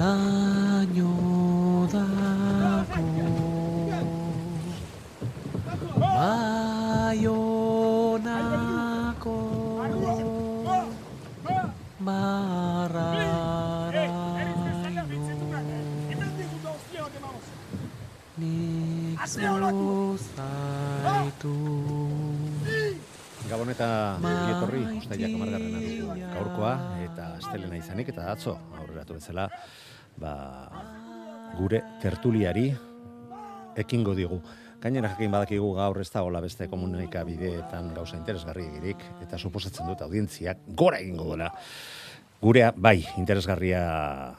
laino dago baionako barraraino nik zuzaitu Gabon eta etorri, ustailak amargarrena dugu gaurkoa, eta astelena izanik, eta atzo, aurreratu bezala, ba, gure tertuliari ekingo digu. Gainera jakin badakigu gaur ez da hola beste komunikabideetan gauza interesgarri egirik, eta suposatzen dut audientziak gora egingo duela. Gurea, bai, interesgarria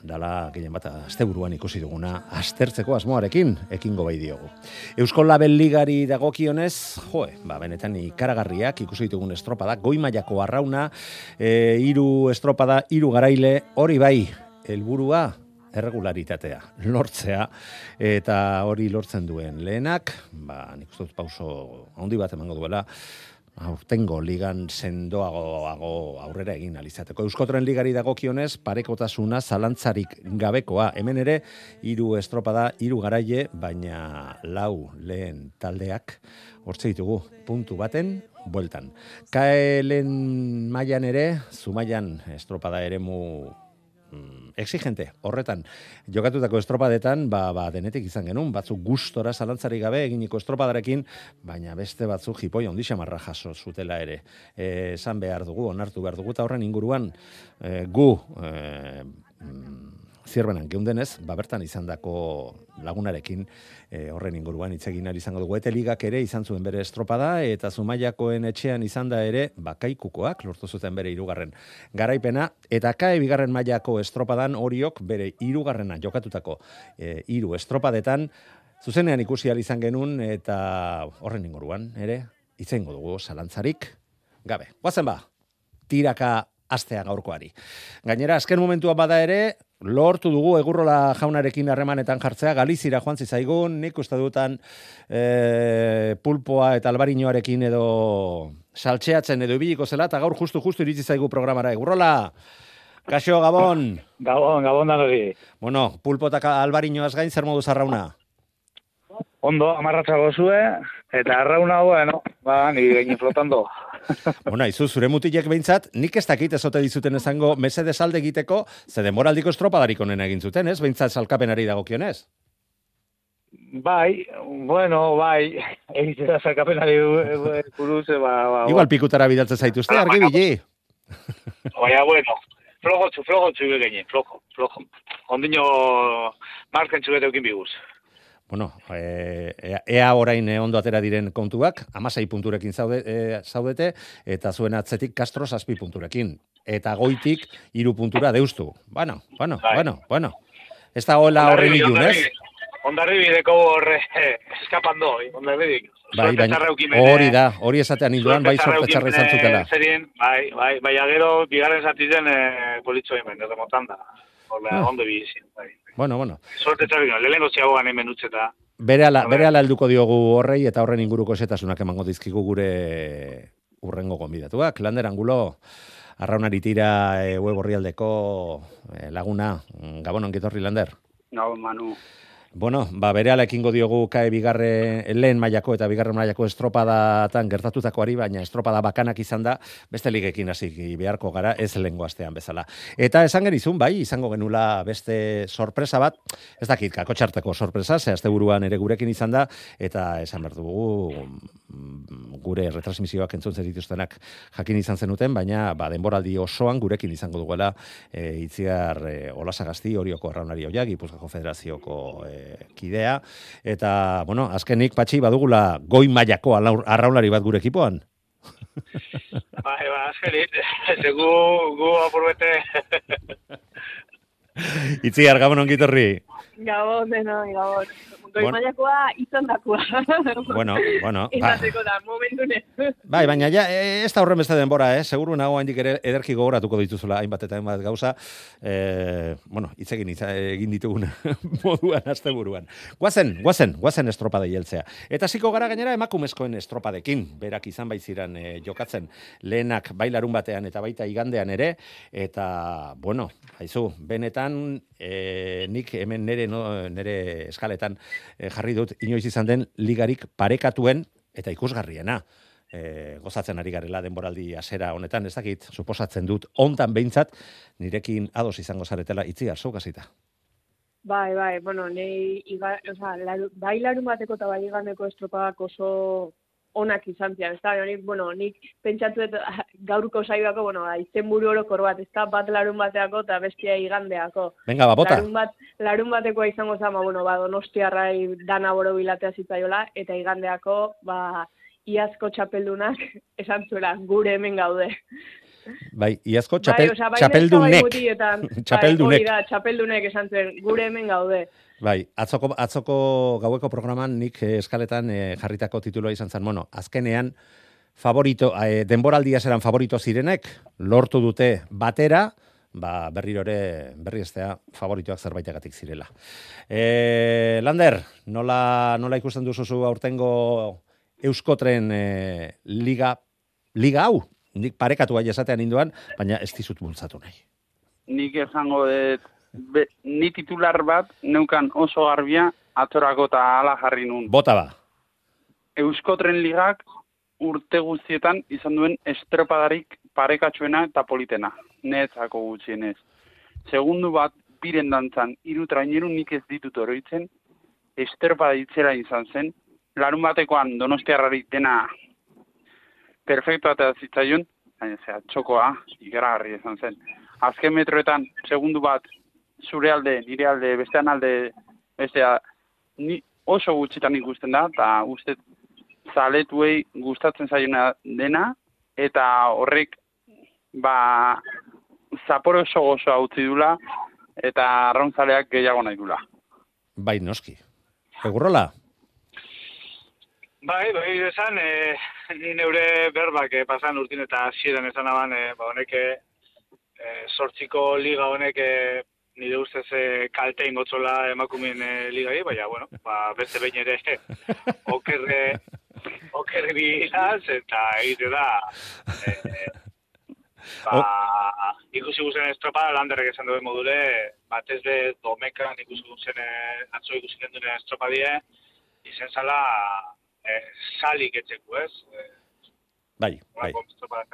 dala gehien bat asteburuan ikusi duguna, aztertzeko asmoarekin ekingo bai diogu. Eusko Label Ligari dagokionez, joe, ba, benetan ikaragarriak ikusi ditugun estropada, goi mailako arrauna, e, iru estropada, iru garaile, hori bai, helburua erregularitatea, lortzea, eta hori lortzen duen lehenak, ba, nik uste dut pauso handi bat emango duela, aurtengo ligan sendoago aurrera egin alizateko. Euskotren ligari dagokionez, parekotasuna zalantzarik gabekoa. Hemen ere, hiru estropada, hiru garaile, baina lau lehen taldeak, hortze ditugu, puntu baten, bueltan. Kaelen mailan ere, zumaian estropada eremu exigente, horretan, jokatutako estropadetan, ba, ba, denetik izan genuen, batzuk gustora zalantzari gabe eginiko estropadarekin, baina beste batzuk jipoi ondi xamarra jaso zutela ere. E, esan behar dugu, onartu behar dugu, eta horren inguruan, e, gu, e, mm, zirbenan geundenez, ba bertan izandako lagunarekin e, horren inguruan hitz izango dugu. Ete ligak ere izan zuen bere estropada eta Zumaiakoen etxean izan da ere bakaikukoak lortu zuten bere hirugarren garaipena eta kae bigarren mailako estropadan horiok bere hirugarrena jokatutako e, hiru estropadetan zuzenean ikusi izan genuen eta horren inguruan ere hitz egingo dugu zalantzarik gabe. Guazen ba, tiraka astea gaurkoari. Gainera, azken momentua bada ere, lortu dugu egurrola jaunarekin harremanetan jartzea, Galizira joan zizaigun, nik uste dutan e, pulpoa eta albarinoarekin edo saltxeatzen edo ibiliko zela, eta gaur justu-justu iritsi zaigu programara. Egurrola, kaixo, Gabon! Gabon, gabon da hori. Bueno, pulpo eta albarinoaz gain, zer modu zarrauna? Ondo, amarratza gozue, eta arrauna, bueno, ba, ni gaini flotando. Bona, izu, zure mutilek behintzat, nik ez dakit ezote dizuten esango mese desalde egiteko, ze demoraldiko estropadarik onen egin zuten, ez? Behintzat salkapenari dagokionez. Bai, bueno, bai, egiten da zakapenari buruz, ba, ba, ba. Igual pikutara bidaltzen zaituzte, argi bili. Baina, bueno, flojo txu, flojo txu flojo, flojo. Ondino, marken txu biguz. Bueno, e, ea, orain eh, ondo atera diren kontuak, amasei punturekin zaude, e, zaudete, eta zuen atzetik Castro zazpi punturekin. Eta goitik hiru puntura deustu. Bueno, bueno, Bai. bueno, bueno. Ez da hola horren ilun, ez? Ondarri bideko horre, eskapando, ondarri bideko. Bai, baina hori da, hori esatean induan, bai sorte txarra izan zutela. Zerien, bai, bai, bai, agero, bigarren zatizen, eh, politxo hemen, edo motanda. Hola, Ah. ondo bizin, bai. Bueno, bueno. Sorte txarra, lehenko ziagoan hemen utzeta. Bere ala, ver. bere ala helduko diogu horrei eta horren inguruko esetasunak emango dizkigu gure urrengo gonbidatuak. Lander Angulo, arraunari tira e, web orrialdeko e, laguna. Mm, Gabon ongitorri, Lander. No, Manu. Bueno, ba, bere ekingo diogu kae bigarre, lehen mailako eta bigarren mailako estropadatan gertatutakoari, baina estropada bakanak izan da, beste ligekin hasi beharko gara, ez lehengo astean bezala. Eta esan genizun, bai, izango genula beste sorpresa bat, ez dakit, kakotxarteko sorpresa, ze asteburuan ere gurekin izan da, eta esan behar dugu, mm, gure retransmisioak entzun zer dituztenak jakin izan zenuten, baina ba, denboraldi osoan gurekin izango duguela e, itziar e, olasagazti horioko arraunari hoia, Gipuzkoako Federazioko e, kidea, eta, bueno, azkenik, patxi, badugula goi mailako arraunlari bat gure ekipoan. Bai, ba, azkenit, ze gu, gu apurbete, Itziar, gabon ongitorri. Gabon, deno, gabon. Goi Bueno. mailakoa izan. Bueno, bueno, ba. Izateko da, momentune. Bai, baina ja, e, ez da horren beste denbora, eh? Seguru nago handik ere ederki gogoratuko dituzula hainbat eta hainbat gauza. E, bueno, hitz egin, hitz egin ditugun moduan asteburuan. Guazen, guazen, guazen estropada jeltzea. Eta hasiko gara gainera emakumezkoen estropadekin, berak izan baiziran e, jokatzen lehenak bailarun batean eta baita igandean ere, eta, bueno, haizu, benetan e, nik hemen nere, no, nere eskaletan jarri dut inoiz izan den ligarik parekatuen eta ikusgarriena e, gozatzen ari garela denboraldi hasera honetan, ez dakit, suposatzen dut, ontan behintzat, nirekin ados izango zaretela itzi garzuk hasita. Bai, bai, bueno, nei, iga, oza, laru, bai larun bateko eta bai igandeko estropadak oso onak izan zian, ez da, nik, bueno, nik pentsatu dut gaurko saioako, bueno, ba, izen buru orokor bat, ez da, bat larun bateako eta bestia igandeako. Venga, ba, bota. Larun, bat, larun batekoa izango zama, bueno, ba, donostiarrai dana boro bilatea zitzaiola, eta igandeako, ba, iazko txapeldunak esan zuela, gure hemen gaude. Bai, iazko txapel, bai, osea, bai txapeldunek. neska, bai mutietan. Txapeldunek. Bai, da, txapeldunek esan zuen, gure hemen gaude. Bai, atzoko, atzoko gaueko programan nik eh, eskaletan eh, jarritako tituloa izan zen, bueno, azkenean favorito, eh, denboraldia zeran favorito zirenek, lortu dute batera, ba, berriro ere berri estea favoritoak zerbaitagatik zirela. E, Lander, nola, nola ikusten duzuzu aurtengo Euskotren e, liga, liga hau? Nik parekatu bai esatean induan, baina ez dizut bultzatu nahi. nik esango dut, be, ni titular bat neukan oso garbia atorako eta ala jarri nun. Bota ba. Euskotren ligak urte guztietan izan duen estropadarik parekatsuena eta politena, netzako gutxienez. Segundu bat, biren dantzan, iru traineru nik ez ditut oroitzen, estropada itzera izan zen, larun batekoan donostiarrari dena perfecto eta zitzaion, baina zera, txokoa, ikaragarri izan zen. Azken metroetan, segundu bat, zure alde, nire alde, bestean alde, bestea, ni oso gutxitan ikusten da, eta uste zaletuei gustatzen zaiona dena, eta horrek, ba, zapore oso gozoa utzi dula, eta arrauntzaleak gehiago nahi dula. Bai, noski. Egurrola? Bai, bai, esan, e, ni neure berbak e, pasan urtin eta hasieran esan aban, e, ba, honek e, sortziko liga honek e, nire ustez e, kalte ingotzola emakumeen e, ligai, baina, bueno, ba, beste behin ere okerre, okerre bilaz, eta egite da, e, ba, ikusi guzen estropa, landerrek esan duen module, batez be domekan ikusi guzen, atzo ikusi gendune estropa die, izen zala, e, salik etxeku, ez? E, Bai, bai. Horako estropadak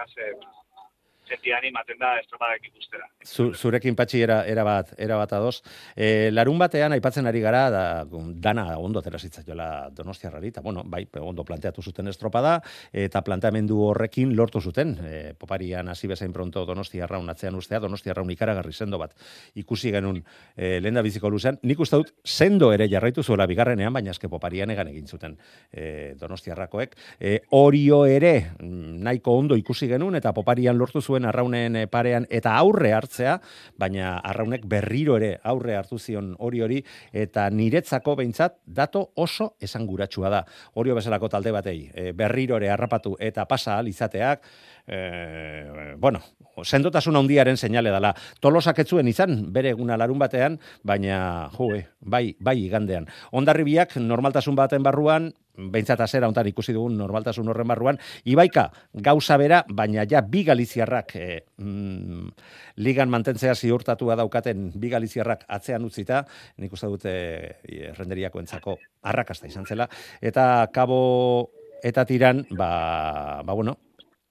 kase, sentian imaten da estropadak ikustera. Zu, zurekin patxi era, era bat, era bat ados. E, larun batean aipatzen ari gara, da, dana ondo atera zitzaiola donostiarrari, eta bueno, bai, ondo planteatu zuten estropada, eta planteamendu horrekin lortu zuten. E, poparian hasi bezain pronto donostiarraun atzean ustea, donostiarraun ikaragarri sendo bat ikusi genuen e, lehen da biziko luzean. Nik uste dut, sendo ere jarraitu zuela bigarrenean, baina eske poparian egan egin zuten e, donostiarrakoek. E, orio ere mm, nahiko ondo ikusi genuen, eta poparian lortu zuen arraunen eh, parean eta aurre hartzea, baina arraunek berriro ere aurre hartu zion hori hori, eta niretzako behintzat dato oso esanguratsua da. Orio bezalako talde batei, e, berriro ere harrapatu eta pasa ahal izateak, e, bueno, sendotasun handiaren seinale dela. Tolosak ez zuen izan, bere eguna larun batean, baina, jo, bai, bai igandean. Ondarribiak normaltasun baten barruan, behintzat azera hontan ikusi dugun normaltasun horren barruan, Ibaika gauza bera, baina ja bi galiziarrak e, mm, ligan mantentzea ziurtatua daukaten bi galiziarrak atzean utzita, nik uste dute e, renderiako entzako arrakasta izan zela, eta kabo eta tiran, ba, ba bueno,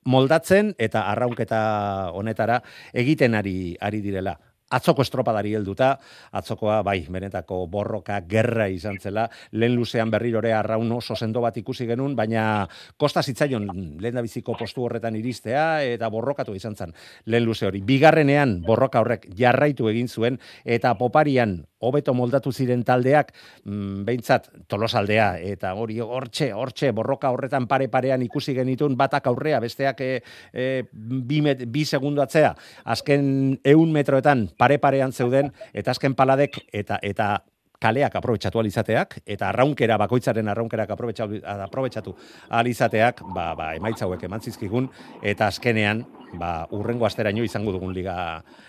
moldatzen eta arraunketa honetara egiten ari ari direla. Atzoko estropadari helduta, atzokoa bai, benetako borroka gerra izan zela, lehen luzean berrirore arraun oso sendo bat ikusi genuen, baina kosta zitzaion lehen biziko postu horretan iristea eta borrokatu izan zen lehen luze hori. Bigarrenean borroka horrek jarraitu egin zuen eta poparian hobeto moldatu ziren taldeak, mm, behintzat tolosaldea, eta hori hortxe, hortxe, borroka horretan pare-parean ikusi genitun, batak aurrea, besteak e, e, bi, met, bi segundu atzea, azken eun metroetan pare-parean zeuden, eta azken paladek, eta eta kaleak aprobetsatu alizateak, eta arraunkera, bakoitzaren arraunkerak aprobetsatu alizateak, ba, ba, emaitza hauek eman zizkigun, eta azkenean, ba, urrengo asteraino izango dugun liga,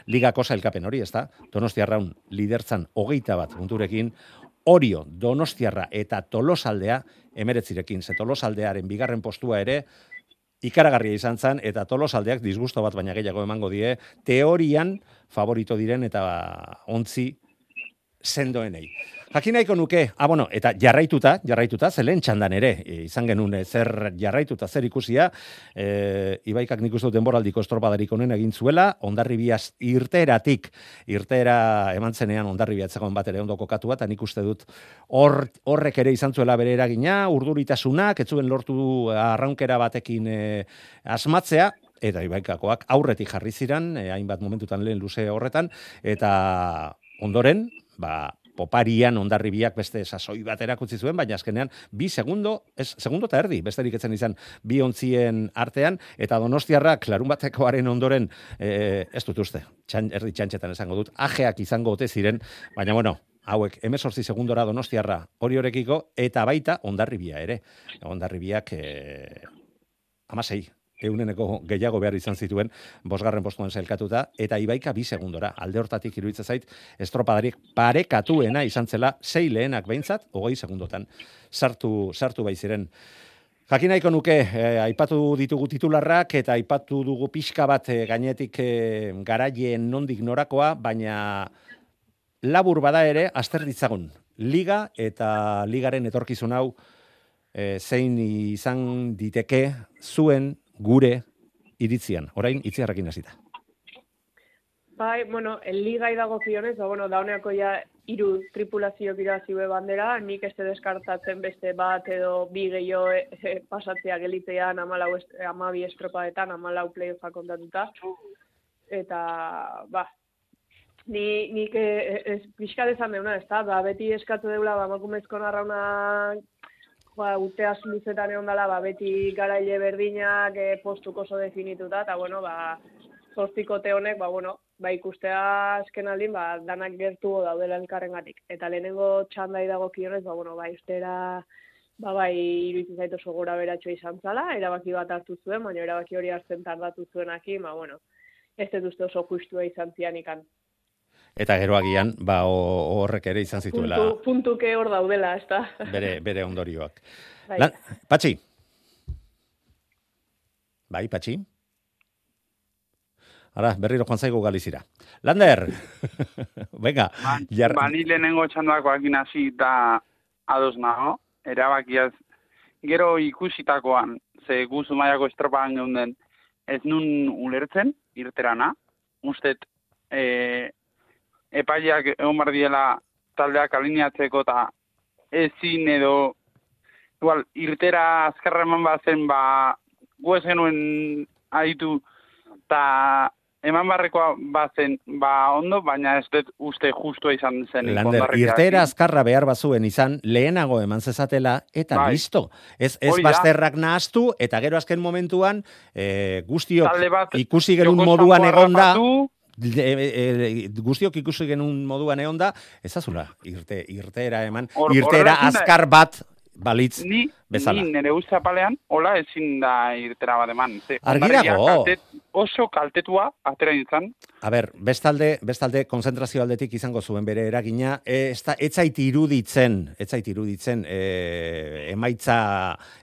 ligako sailkapen hori, ezta? Donostia raun lidertzan hogeita bat punturekin, Orio, Donostiarra eta Tolosaldea emeretzirekin, ze Tolosaldearen bigarren postua ere, ikaragarria izan zen, eta Tolosaldeak disgusto bat baina gehiago emango die, teorian favorito diren eta ontzi sendoenei. Jakin nahiko nuke, ah, bueno, eta jarraituta, jarraituta, zelen txandan ere, e, izan genuen e, zer jarraituta, zer ikusia, e, ibaikak nik uste denboraldiko estropadarik honen egin zuela, ondarribiaz irteratik, irtera eman zenean ondarribia etzagon bat ere ondoko katua, eta nik uste dut hor, horrek ere izan zuela bere eragina, urduritasunak, etzuen lortu arraunkera batekin e, asmatzea, eta ibaikakoak aurretik jarri ziran, e, hainbat momentutan lehen luze horretan, eta ondoren, ba, poparian ondarribiak beste sasoi bat erakutsi zuen, baina azkenean bi segundo, ez, segundo eta erdi, besterik etzen izan bi ontzien artean, eta donostiarra klarun batekoaren ondoren, e, ez dut uste, txan, erdi txantxetan esango dut, ajeak izango ote ziren, baina bueno, hauek, emezortzi segundora donostiarra hori horekiko, eta baita ondarribia ere. Ondarribiak, e, amasei, euneneko gehiago behar izan zituen, bosgarren postuan zailkatuta, eta ibaika bi segundora, alde hortatik iruditzen zait, estropadarik parekatuena izan zela, sei lehenak behintzat, hogei segundotan, sartu, sartu baiziren. Jakin nahiko nuke, eh, aipatu ditugu titularrak, eta aipatu dugu pixka bat eh, gainetik eh, garaien nondik norakoa, baina labur bada ere, aster ditzagun, liga eta ligaren etorkizun hau, eh, zein izan diteke zuen gure iritzian, orain itziarrekin hasita. Bai, bueno, el ligai dago zionez, ba, bueno, dauneako ja iru tripulazio zibe bandera, nik este deskartatzen beste bat edo bi gehiago e, e, pasatzea gelitean amalau est, amabi estropadetan, amalau playoffa kontatuta. Eta, ba, ni, nik e, ez, pixka dezan deuna, ez da, ba, beti eskatu deula, ba, makumezko narrauna ba, urte luzetan egon dela, ba, beti garaile berdinak e, postuko oso definituta, eta, bueno, ba, zortzikote honek, ba, bueno, ba, ikustea azken aldin, ba, danak gertu daudela elkarren gatik. Eta lehenengo txandai dago kionez, ba, bueno, ba, iztera, ba, bai, iruditzen zaitu oso gora beratxo izan zala, erabaki bat hartu zuen, baina erabaki hori hartzen tardatu zuen aki, ba, bueno, ez dut uste oso justua izan zian ikan eta gero agian ba horrek ere izan zituela. Puntu, puntuke hor daudela, ezta. Bere bere ondorioak. Bai. Lan, patxi. Bai, patxi. Ara, berriro joan zaigu galizira. Lander! Venga. Ba, jar... ba ni lehenengo txandoako akin hasi da ados nago, erabakiaz gero ikusitakoan, ze guzu maiako estropagan geunden, ez nun ulertzen, irterana, ustet, e, epaileak egon bar diela taldeak alineatzeko eta ezin edo igual, irtera azkarra eman bazen ba gu ez genuen aditu eta eman barrekoa bazen ba ondo, baina ez dut uste justua izan zen. Lander, irtera azkarra behar bazuen izan lehenago eman zezatela eta bai. listo. Ez, ez bazterrak nahaztu eta gero azken momentuan e, guztiok ikusi genuen moduan egonda e, e, guztiok ikusi genuen moduan egon da, ezazula, irte, irteera eman, Or, irtera azkar bat balitz ni, bezala. Ni nire uste apalean, hola ezin da irtera bat eman. Argirago. oso kaltetua, atera nintzen. A ber, bestalde, bestalde, konzentrazio aldetik izango zuen bere eragina, e, ez da, etzait iruditzen, etzait iruditzen, e, emaitza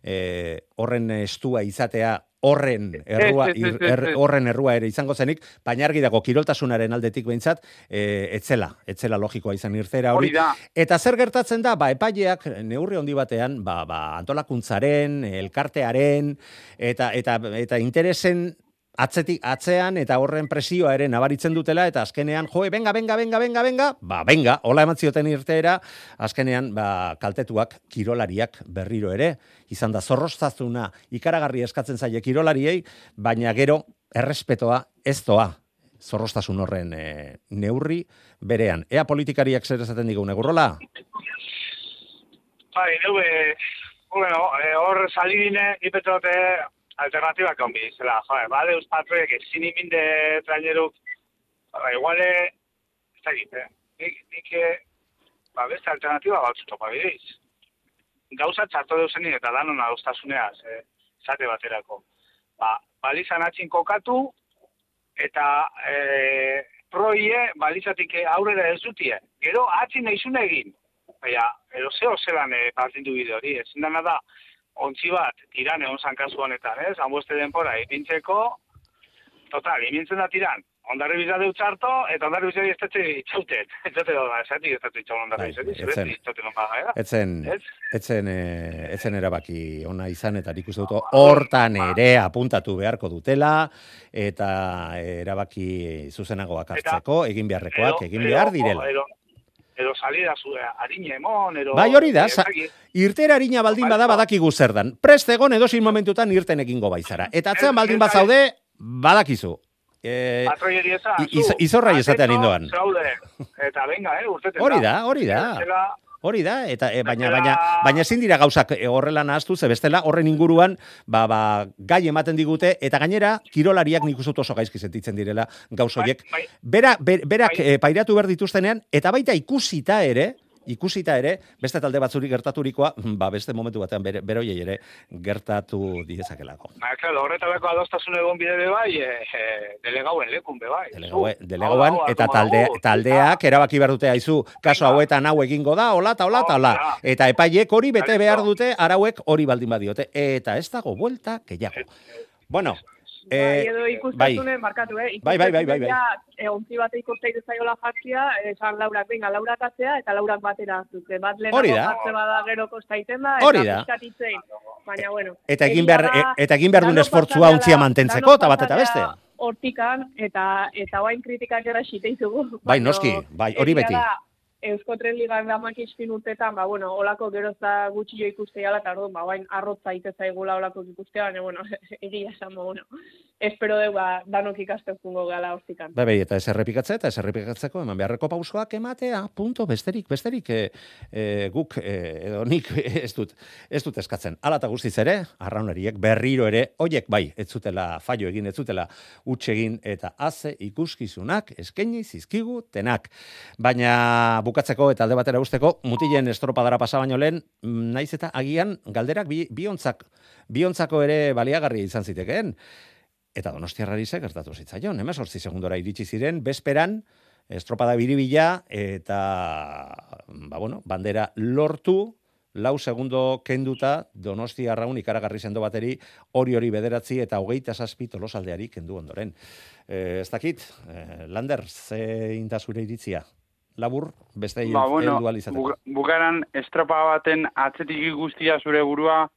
e, horren estua izatea horren errua er, horren errua ere izango zenik, baina argi dago kiroltasunaren aldetik behintzat, e, etzela, etzela logikoa izan irtera hori. Eta zer gertatzen da, ba, epaileak neurri handi batean, ba, ba, antolakuntzaren, elkartearen, eta, eta, eta interesen atzetik atzean eta horren presioa ere nabaritzen dutela eta azkenean joe venga venga venga venga venga. Ba venga hola emantzioten irteera. Azkenean ba kaltetuak kirolariak berriro ere izan da zorrostazuna ikaragarri eskatzen zaie kirolariei baina gero errespetoa ez doa zorrostasun horren e, neurri berean. Ea politikariak zer esaten digu negurrola Bai, bueno, eh, hor salidine, ipetrote, alternativa mi zela, joder, bade uspatruek ezin iminde traineruk, ba, iguale da egite. Nik, nik, eh, ba, beste alternatiba batzu topa bideiz. Gauza txarto deuzen eta danon adostasuneaz, eh, zate baterako. Ba, balizan atxin kokatu, eta e, proie balizatik aurrera ez dutie. Gero atxin naizun egin. Baina, ero zeo zelan e, partindu bide hori, ezin dana da, ontzi bat, tiran egon zan kasu honetan, ez? Hanboeste denpora, ipintzeko, total, imintzen da tiran, ondarri bizar dut txarto, eta ondarri bizar ez tetxe itxautet. Ez dute da, ez dut ez dut ondarri bizar, Bai, ez dut etzen. itxautet non baga, Etzen, etzen, eh, etzen erabaki ona izan, eta nik uste dut hortan ere apuntatu beharko dutela, eta erabaki zuzenagoak hartzeko, egin beharrekoak, egin behar direla. Edo, edo salida zu, harine emon, edo... Bai, hori da, sa- dakit. Irtera harina baldin bada badakigu zer dan. Prest egon edozein momentutan irten egingo baizara. Eta atzean baldin ez da- bazaude, badakizu. Eh, i- iz- izorra esatean indoan. Zaude, eta venga, eh, urteten hori da, hori da. Zela, Hori da, eta e, baina, baina, baina ezin dira gauzak e, horrela nahaztu, ze bestela horren inguruan ba, ba, gai ematen digute, eta gainera, kirolariak nik uste dut oso gaizki sentitzen direla gauz horiek. bai, Bera, ber, berak Bai. eh, pairatu behar dituztenean, eta baita ikusita ere, ikusita ere, beste talde batzuri gertaturikoa, ba, beste momentu batean bere, beroiei ere gertatu diezakelako. Ba, claro, horretarako adostasun egon bide bai, e, e, delegauen lekun be bai. Delegaue- hau, eta talde, taldeak erabaki behar dute haizu, kaso hauetan hau egingo da, hola, ta hola, ta hola. Eta epaiek hori bete behar dute, arauek hori baldin badiote. Eta ez dago buelta, gehiago. Bueno, Bai, eh, edo bai, ikustasunen, markatu, eh? Bai, bai, bai, bai, bai. E, ontzi bate ikusteik zaiola jartzia, esan laurak, venga, laurak atzea, eta laurak batera zuke. Bat da. jartze bada gero kostaiten da, eta itzein. Baina, bueno. Eta egin behar- e- eta egin behar duen esfortzua ontzia mantentzeko, eta bat eta beste. Hortikan, eta eta oain kritikak era xiteizugu. Bai, noski, bai, hori beti. da, Eusko Tren Ligan damak izpin urtetan, ba, bueno, olako geroza gutxi jo ikustea, eta orduan, ba, bain arrotza ite zaigula olako ikustea, baina, bueno, egia esan, ba, bueno, espero dugu, ba, danok ikasten jungo gala hortikan. Bai, bai, eta ez eta ez errepikatzeko, eman beharreko pausoak ematea, punto, besterik, besterik, e, e, guk, e, edo nik ez dut, ez dut eskatzen. Hala eta guztiz ere, arraunariek berriro ere, hoiek bai, ez zutela fallo egin, ez zutela huts egin, eta haze ikuskizunak eskaini zizkigu tenak. Baina bukatzeko eta alde batera usteko, mutilen estropadara pasa baino lehen, mm, naiz eta agian galderak bi, biontzak, biontzako ere baliagarri izan zitekeen. Eta donostiarrari ze gertatu zitzaion. Hemen sortzi segundora iritsi ziren, bezperan, estropada biribila, eta, ba bueno, bandera lortu, lau segundo kenduta, donosti arraun ikaragarri sendo bateri, hori hori bederatzi eta hogeita zazpi tolosaldeari kendu ondoren. E, ez dakit, e, Lander, ze intasure iritzia? Labur, beste Ba, bueno, ahal izateko. bukaran estropa baten atzetik ikustia zure burua,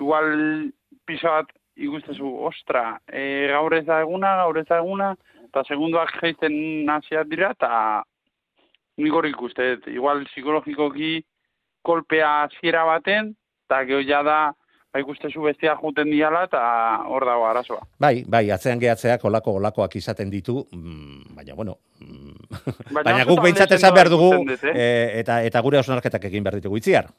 igual piso bat ikustezu, ostra, e, gaur ez da eguna, gaur ez da eguna, eta segunduak geizten hasiak dira, eta nik hori ikuste, dut. igual psikologikoki kolpea hasiera baten, eta gero ja da, ba ikustezu bestia juten diala, eta hor dago arazoa. Bai, bai, atzean gehatzeak olako olakoak izaten ditu, mm, baina bueno, mm, baina guk behintzat esan behar dugu, eh? e, eta, eta gure hausnarketak egin behar ditugu itziar.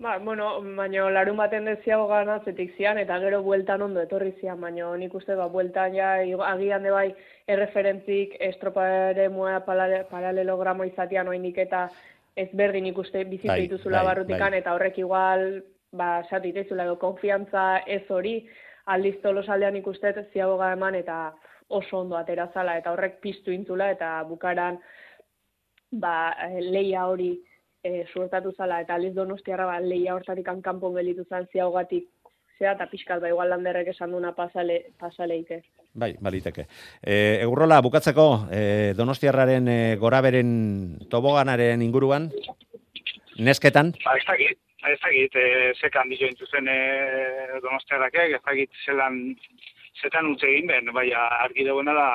Ba, bueno, baina larun baten deziago gana zetik zian, eta gero bueltan ondo etorri zian, baina nik uste, ba, bueltan ja, agian de bai, erreferentzik estropare mua paralelogramo izatian oinik eta ez berdin ikuste bizitu Bai, dituzula bai, barrutikan, bai. eta horrek igual, ba, esatu itezula, edo, konfiantza ez hori, aldiz tolosaldean ikustet ziagoga eman, eta oso ondo atera zala, eta horrek piztu intzula, eta bukaran, ba, eh, leia hori e, suertatu zala, eta aliz donostiarra ba, leia hortatik kanpon gelitu zan ziaugatik, zera eta pixkat, ba, igual landerrek esan duna pasale, pasaleite. Bai, baliteke. E, Eurrola, bukatzeko, e, Donostiarraren e, goraberen toboganaren inguruan, nesketan, Ba, ez dakit, ez dakit, e, zekan dio intuzen e, donostiarrakek, ez dakit zelan, zetan utze egin ben, bai, argi dagoena da,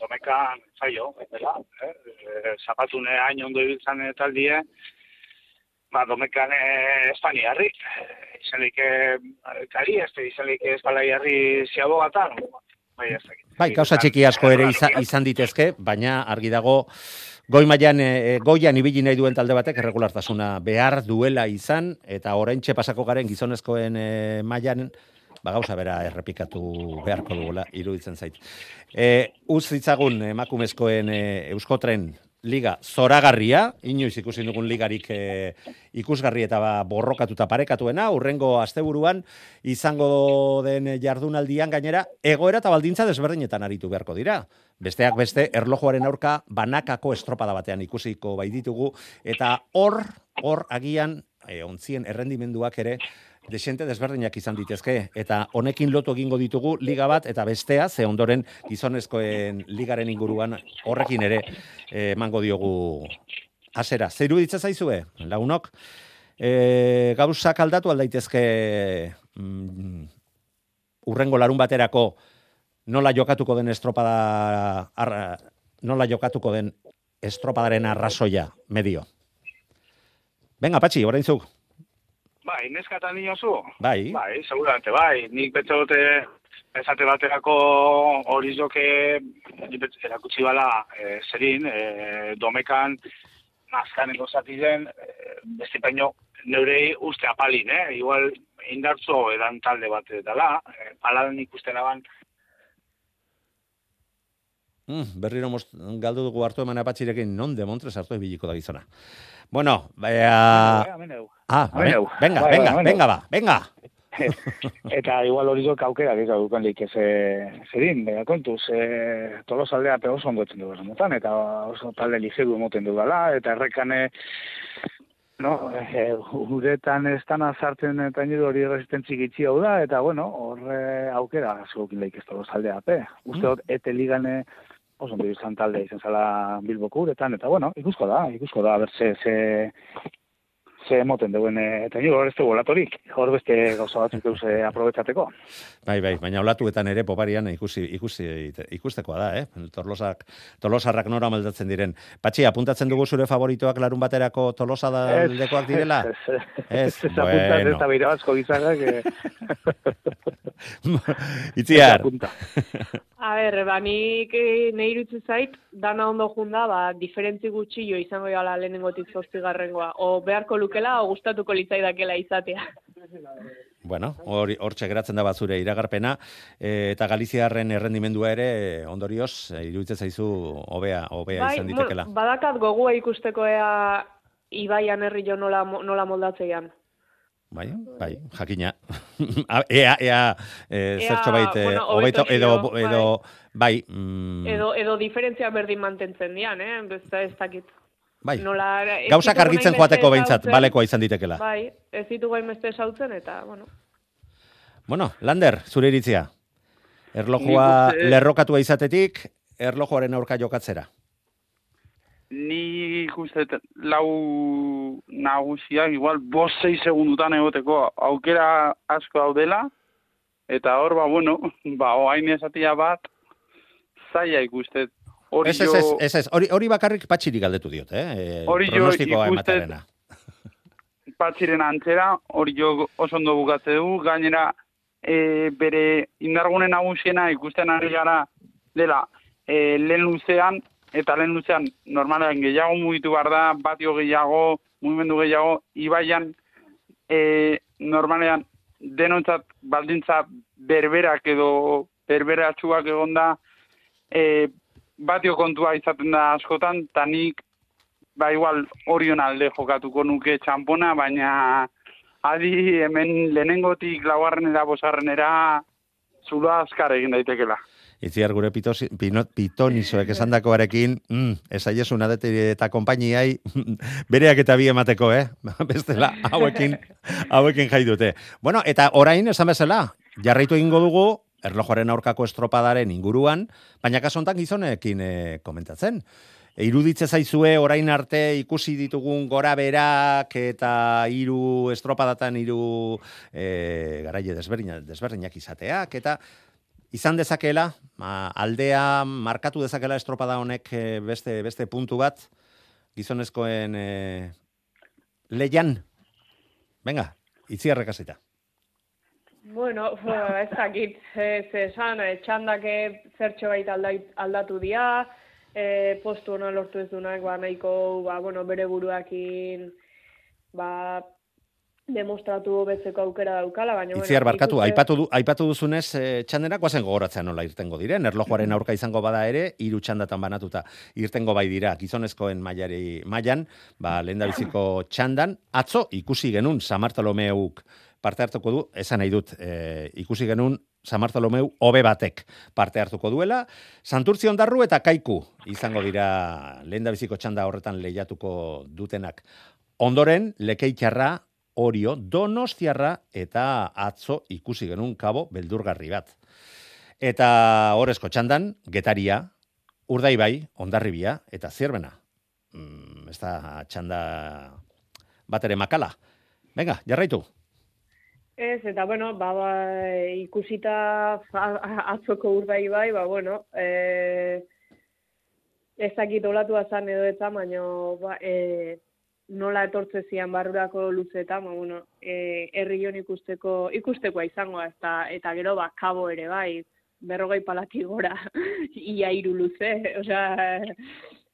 domekan zaio, dela, eh? E, zapatune hain ondo ibiltzan taldie, ba, domekan e, espaniarri, izanik e, kari, ez izanik espalaiarri ziabogatan, bai, ez bai, kausa txiki asko ere iza, izan ditezke, baina argi dago, goi mailan e, goian ibili nahi duen talde batek erregulartasuna behar duela izan, eta oraintxe pasako garen gizonezkoen e, mailan, ba gauza bera errepikatu beharko dugula iruditzen zait. E, uz ditzagun emakumezkoen e, euskotren liga zoragarria, inoiz ikusi dugun ligarik e, ikusgarri eta ba, borrokatuta parekatuena, urrengo asteburuan izango den jardunaldian gainera, egoera eta baldintza desberdinetan aritu beharko dira. Besteak beste, erlojuaren aurka banakako estropada batean ikusiko bai ditugu, eta hor, hor agian, e, ontzien errendimenduak ere, desente desberdinak izan ditezke eta honekin lotu egingo ditugu liga bat eta bestea ze ondoren gizonezkoen ligaren inguruan horrekin ere eh, emango diogu hasera. Zeiru ditza zaizue, lagunok? E, gauzak aldatu aldaitezke mm, urrengo larun baterako nola jokatuko den estropada arra, nola jokatuko den estropadaren arrasoia medio. Venga, Patxi, orain zuk. Bai, neska eta zu? Bai. Bai, seguramente, bai. Nik betxe dute esate baterako hori zoke erakutsi bala e, zerin, e, domekan mazkaneko zati den, e, beste peño neurei uste apalin, eh? Igual indartzo edan talde bat dela, e, paladan ikusten aban. Mm, berriro most, galdu dugu hartu eman apatxirekin non de Montres hartu ebiliko da gizona. Bueno, baya... Ah, venga, venga, bai, venga, bai, venga, va, venga. eta igual hori dut aukera, gika dukan leik ez zerin, bera kontuz, e, tolos aldea pe oso ondoetzen du motan, eta oso talde ligegu moten du dela, eta errekane, no, e, uretan ez dana sartzen eta nire hori resistentzik itxi hau da, eta bueno, horre aukera, zegoekin leik ez tolos aldea pe. Uste mm. dut, ete ligane, oso ondo izan talde izan zala bilboko uretan, eta bueno, ikusko da, ikusko da, berze, ze, ze emoten duen, eh, eta nire hor ez dugu olatorik, hor beste gauza batzuk eus aprobetsateko. Bai, bai, baina olatuetan ere poparian ikusi, ikusi, ikustekoa da, eh? Tolosak, tolosarrak nora maldatzen diren. Patxi, apuntatzen dugu zure favoritoak larun baterako tolosa da dekoak direla? Ez, ez, ez, ez, bueno. ez, ez, asko gizagak. Itziar. A ber, ba, nik eh, nahi zait, dana ondo junda, ba, diferentzi gutxillo izango gala lehenengotik garrengoa. O beharko lukela, o gustatuko litzaidakela izatea. Bueno, hor hortxe geratzen da batzure iragarpena e, eta Galiziarren errendimendua ere ondorioz e, iruditzen zaizu hobea hobea bai, izan ditekela. badakat gogua ikusteko ea Ibaian herri jo nola nola moldatzean. Bai, bai, jakina. ea, ea, e, zertxo baita, bueno, obeto, edo, edo, bai. bai mm, edo, edo diferentzia berdin mantentzen dian, eh? Besta ez dakit. Bai, Nola, gauzak argitzen joateko behintzat, balekoa izan ditekela. Bai, ez ditu gain beste sautzen, eta, bueno. Bueno, Lander, zure iritzia. Erlojua lerrokatua izatetik, erlojuaren aurka jokatzera ni ikuste lau nagusiak igual bos sei segundutan egoteko aukera asko daudela eta hor ba bueno ba oain esatia bat zaila ikuste hori ez, ez, ez, ez, hori, hori bakarrik patxiri galdetu diot, eh? eh hori jo ikuste patxiren antzera, hori jo oso ondo bukatze du, gainera e, bere indargunen nagusiena ikusten ari gara dela e, lehen luzean eta lehen luzean normalean gehiago mugitu behar da, batio gehiago, mugimendu gehiago, ibaian e, normalean denontzat baldintza berberak edo berberatxuak egon da, e, batio kontua izaten da askotan, eta nik ba igual orion alde jokatuko nuke txampona, baina adi hemen lehenengotik laugarrenera, bosgarrenera, zulo azkar egin daitekela. Itziar gure pitosi, pinot, pitonizoek esan dakoarekin, mm, esaiesu nadete eta kompainiai, bereak eta bi emateko, eh? Bestela, hauekin, hauekin jai dute. Bueno, eta orain, esan bezala, jarraitu egingo dugu, erlojoaren aurkako estropadaren inguruan, baina kasontan gizonekin e, komentatzen. E, iruditze zaizue orain arte ikusi ditugun gora berak eta hiru estropadatan hiru e, garaile desberdinak, desberdinak izateak eta izan dezakela, ma, aldea markatu dezakela estropada honek eh, beste beste puntu bat gizonezkoen e, leian. Venga, itzi errekasita. Bueno, ez dakit, ez esan, txandake zertxo baita aldatu dia, e, postu hona lortu ez dunak, ba, nahiko, ba, bueno, bere buruakin, ba, demostratu hobetzeko aukera daukala, baina Itziar bueno, barkatu, ikuste- aipatu, du, aipatu duzunez, e, txandenak guazen gogoratzea nola irtengo diren, erlojuaren aurka izango bada ere, hiru txandatan banatuta irtengo bai dira, gizonezkoen mailari mailan, ba, lehen txandan, atzo ikusi genuen Samartolomeuk parte hartuko du, esan nahi dut, e, ikusi genuen Samartolomeu hobe batek parte hartuko duela, Santurtzi ondarru eta kaiku izango dira lehen txanda horretan lehiatuko dutenak. Ondoren, lekeitxarra, orio, donostiarra eta atzo ikusi genuen kabo beldurgarri bat. Eta horrezko txandan, getaria, urdaibai, ondarribia eta zierbena. Mm, ez da txanda bat ere makala. Venga, jarraitu. Ez, eta bueno, ba, ba, ikusita atzoko urdai bai, ba, bueno, e, ez dakit olatu azan edo eta, baina ba, e, nola etortze zian barrurako luzeetan, ba, bueno, e, herri hon ikusteko, ikustekoa izango, eta, eta gero, ba, kabo ere bai, berrogei palaki gora, ia hiru luze, osea,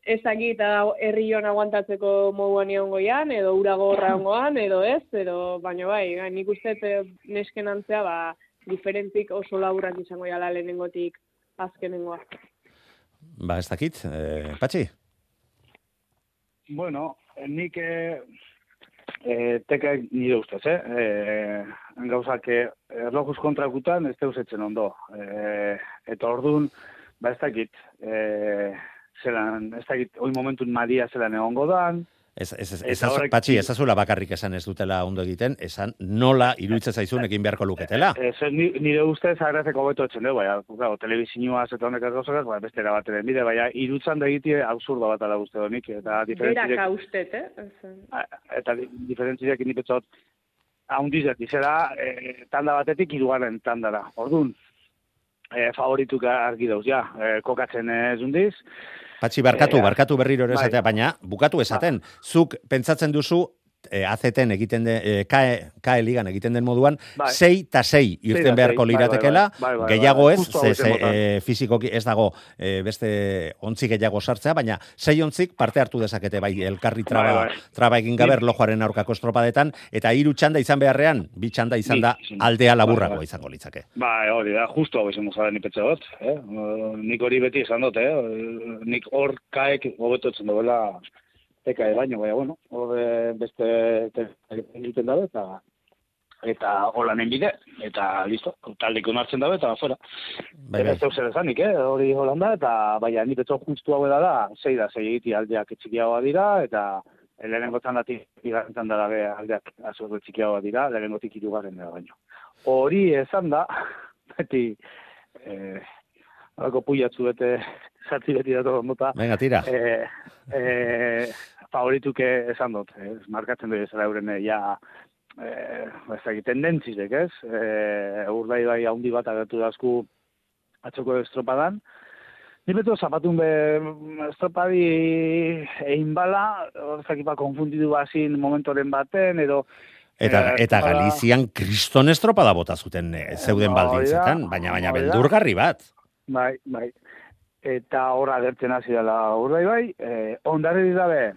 ez dakit eta herri hon aguantatzeko moduan egongoian, edo ura gorra ongoan, edo ez, edo, baina bai, gai, nik uste eh, nesken antzea, ba, diferentzik oso laburrak izango jala lehenengotik azkenengoa. Ba, ez dakit, e, patxi? Bueno, nik eh, eh, teka nire ustez, eh? eh gauzak eh, erlojuz kontrakutan ez deus etzen ondo. Eh, eta orduan, ba ez dakit, eh, zelan, ez dakit, oi momentun Maria zelan egongo dan, Ez, ez, ez, Eta ez, horrek- patxi, ez azula bakarrik esan ez dutela ondo egiten, esan nola iruditzen zaizun egin beharko luketela. Ez, ni- nire ustez agrazeko beto etzen dugu, baina, claro, telebizioa eta honek gauzak, ba, beste era bateren bide, baina irutzan da egitie absurdo bat ala uste donik, eta Berak diferentziak, haustet, eh? Ez, eta di- diferentziak nik betzot, haundizak izela, e, tanda batetik hirugarren tandara. Orduan, e, favorituk argi dauz, ja, e, kokatzen ez undiz, Patxi, barkatu, Eh, barkatu berriro ere bai. esatea, baina bukatu esaten. Zuk pentsatzen duzu, e, azeten egiten den, e, kae, kae ligan egiten den moduan, Bai. sei eta sei irten beharko sei, bai, liratekela, bai, bai, bai, gehiago bai, ez, ze, ze e, fizikoki ez dago e, beste ontzi gehiago sartzea, baina sei ontzik parte hartu dezakete bai elkarri traba, Bai, bai. traba egin gabe erlojuaren aurkako estropadetan, eta hiru txanda izan beharrean, bi txanda izan da izan. aldea Bai, laburragoa bai. izango litzake. Ba, hori da, justo hau izango zara nipetze dut, eh? Nik hori beti esan dut, eh? Nik hor kaek hobetotzen duela teka baino, baina, bueno, hor eh, beste te- egiten dabe, eta eta holanen bide, eta listo, taldeko nartzen dabe, eta fuera. Bai, bai. Zeu zer esanik, eh? Hori holanda, eta baina nik betzo justu hau da, sei da, sei egiti aldeak txikiagoa dira, eta lehenengo txandatik bigarren txandara be aldeak azurdo txikiagoa dira, lehenengotik hirugarren dira baino. Hori esan da, beti, eh, alako puiatzu bete, sartzi beti dator ondota, Venga, tira. eh, eh, favorituke esan dut, eh, markatzen dut ezera euren eh, ja, eh, ez dakit, tendentzizek, ez? Eh, urdai bai haundi bat agertu dazku atzoko estropadan. Ni beto zapatun be estropadi egin bala, ez dakit ba konfundidu bazin momentoren baten, edo Eta, eta Galizian kriston estropada bota zuten zeuden baldintzetan, baina baina beldurgarri bat. Bai, bai. Eta horra agertzen hasi dela urdai bai, eh, ondarri dabe,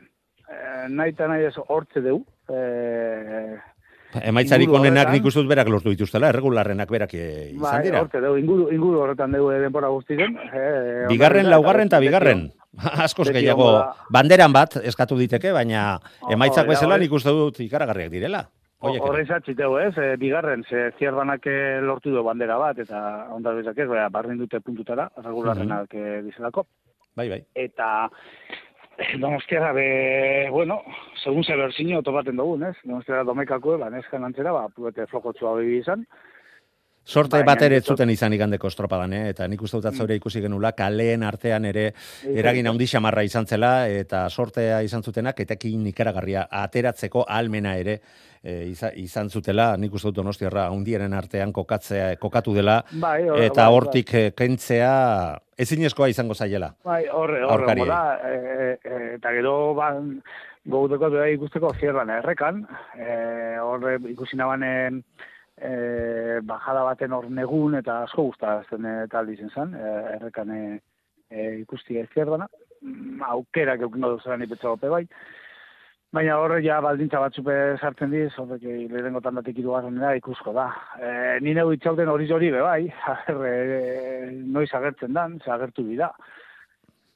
eh, nahi eta nahi ez hortze dugu, eh, Emaitzarik Inguru onenak nik uste dut berak lortu dituztela, erregularrenak berak eh, izan bai, dira. hortze dugu, inguru, inguru horretan dugu denbora guztizen. Eh, Bigarren, laugarren eta bigarren. Askoz gehiago da. banderan bat eskatu diteke, baina emaitzak bezala nik uste dut ikaragarriak direla. Horiek ere. Horre izatxiteu, ez? E, bigarren, ze zierbanak eh, lortu du bandera bat, eta ondar bezak ez, baina barren dute puntutara, regularrenak mm dizelako. Bai, bai. Eta Donostiara be, bueno, segun ze berzino topaten dugun, ez? Donostiara domekako, ba, neskan antzera, ba, puete flokotzua bebi izan. Sorte Baina bat ere ez zuten izan igandeko estropadan, eh? eta nik uste dut atzaure ikusi genula, kaleen artean ere eragin handi xamarra izan zela, eta sortea izan zutenak, etekin ikaragarria ateratzeko almena ere e, iza- izan zutela, nik uste dut donostiarra handienen artean kokatzea, kokatu dela, Bai, hor- eta bai, hortik eh, kentzea ezinezkoa izango zaiela. Bai, horre, horre, e, e, eta gero, ba, goguteko da ikusteko zierran errekan, e, horre ikusi nabanen e, bajada baten hor negun, eta asko guztatzen e, taldi izen zen, e, errekan e, e, ikusti zierrana, Mm, aukerak eukin dugu zelan ipetza gope bai, Baina horre ja baldintza batzupe sartzen diz, horrek lehenengo tandatik irugarrenera ikusko da. E, ni neu itxauten hori hori be bai, e, noiz agertzen dan, ze agertu bida.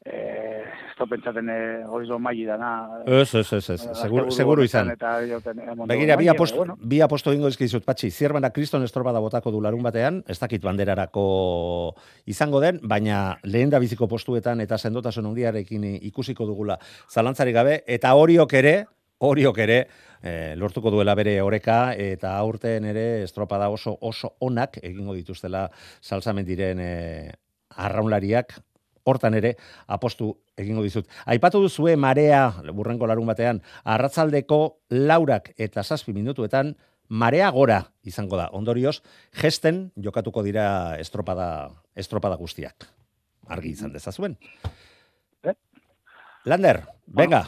Eh, esto pentsaten eh, hori zo maili dana. Ez, ez, ez, ez, seguro, seguro izan. Eta, joten, eh, Begira, bi aposto, bueno. bi aposto ingo izkizut, patxi, zierbana kriston estropada botako du larun batean, ez dakit banderarako izango den, baina lehen da biziko postuetan eta sendotasun handiarekin ikusiko dugula zalantzarik gabe, eta horiok ere, horiok ere, eh, lortuko duela bere oreka, eta aurten ere estropada oso oso onak egingo dituztela salsamendiren eh, arraunlariak, hortan ere apostu egingo dizut. Aipatu duzue marea, burrenko larun batean, arratzaldeko laurak eta zazpi minutuetan, marea gora izango da. Ondorioz, gesten jokatuko dira estropada, estropada guztiak. Argi izan dezazuen. Eh? Lander, venga.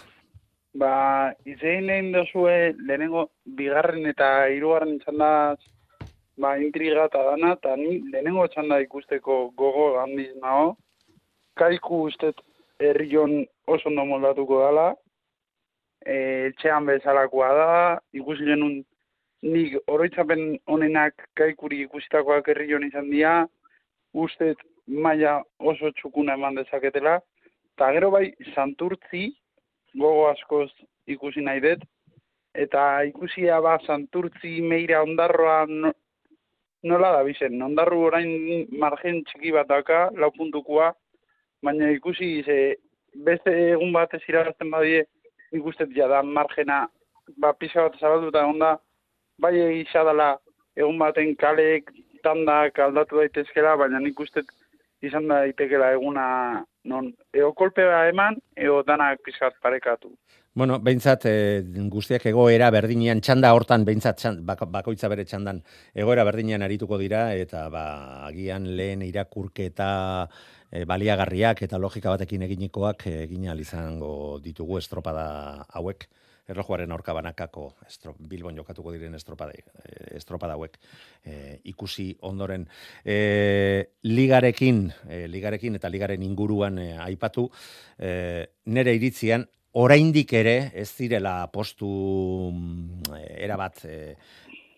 Ba, izein lehen dozue, lehenengo bigarren eta hirugarren txandaz, ba, intriga eta dana, eta ni lehenengo txanda ikusteko gogo handiz nago, kaiku ustet herrion oso ondo moldatuko dala, e, etxean bezalakoa da, ikusi genuen nik oroitzapen honenak kaikuri ikusitakoak herrion izan dira, ustet maila oso txukuna eman dezaketela, eta gero bai santurtzi, gogo askoz ikusi nahi dut, eta ikusia ba santurtzi meira ondarroa no, nola da bizen, ondarru orain margen txiki bat daka, lau puntukua, baina ikusi ze beste egun bat ez irabazten badie, nik uste ja margena ba, pisa bat zabalduta onda, bai egisa egun baten kaleek tandak aldatu daitezkela, baina nik uste izan da daitekela eguna non eo kolpea eman, eo danak pisa bat parekatu. Bueno, behintzat, e, guztiak egoera berdinean, txanda hortan, behintzat, txand, bako, bakoitza bere txandan, egoera berdinean arituko dira, eta ba, agian lehen irakurketa e, baliagarriak eta logika batekin eginikoak e, egin izango ditugu estropada hauek. Erlojuaren aurka banakako estro, Bilbon jokatuko diren estropada, e, estropada hauek e, ikusi ondoren. E, ligarekin, e, ligarekin eta ligaren inguruan e, aipatu e, nere iritzian oraindik ere ez direla postu mm, erabat e,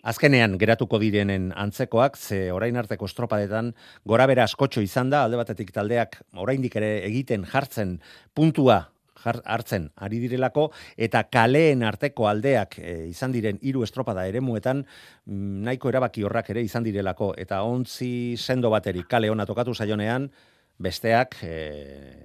azkenean geratuko direnen antzekoak, ze orain arteko estropadetan gora bera askotxo izan da, alde batetik taldeak oraindik ere egiten jartzen puntua hartzen ari direlako, eta kaleen arteko aldeak e, izan diren hiru estropada eremuetan mm, nahiko erabaki horrak ere izan direlako, eta ontzi sendo bateri kale ona tokatu zaionean, besteak e,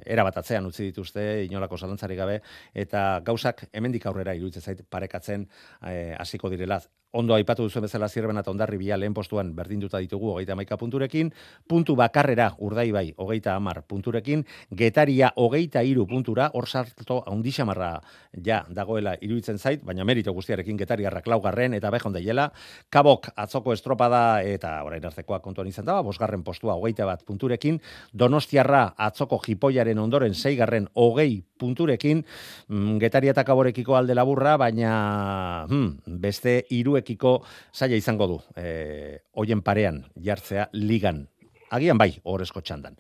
erabat atzean utzi dituzte inolako zalantzarik gabe eta gauzak hemendik aurrera iruditzen zait parekatzen eh, hasiko direla ondo aipatu duzuen bezala zirben eta ondarri bila lehen postuan berdinduta ditugu hogeita amaika punturekin, puntu bakarrera urdaibai hogeita amar punturekin, getaria hogeita iru puntura, hor sarto haundixamarra ja dagoela iruditzen zait, baina merito guztiarekin getariarrak laugarren eta behon daiela, kabok atzoko estropada eta orain artekoa kontuan izan da, bosgarren postua hogeita bat punturekin, donostiarra atzoko jipoiaren ondoren zeigarren hogei punturekin, mm, getaria eta kaborekiko alde laburra, baina hmm, beste iruekiko zaila izango du, e, hoien parean jartzea ligan. Agian bai, horrezko txandan.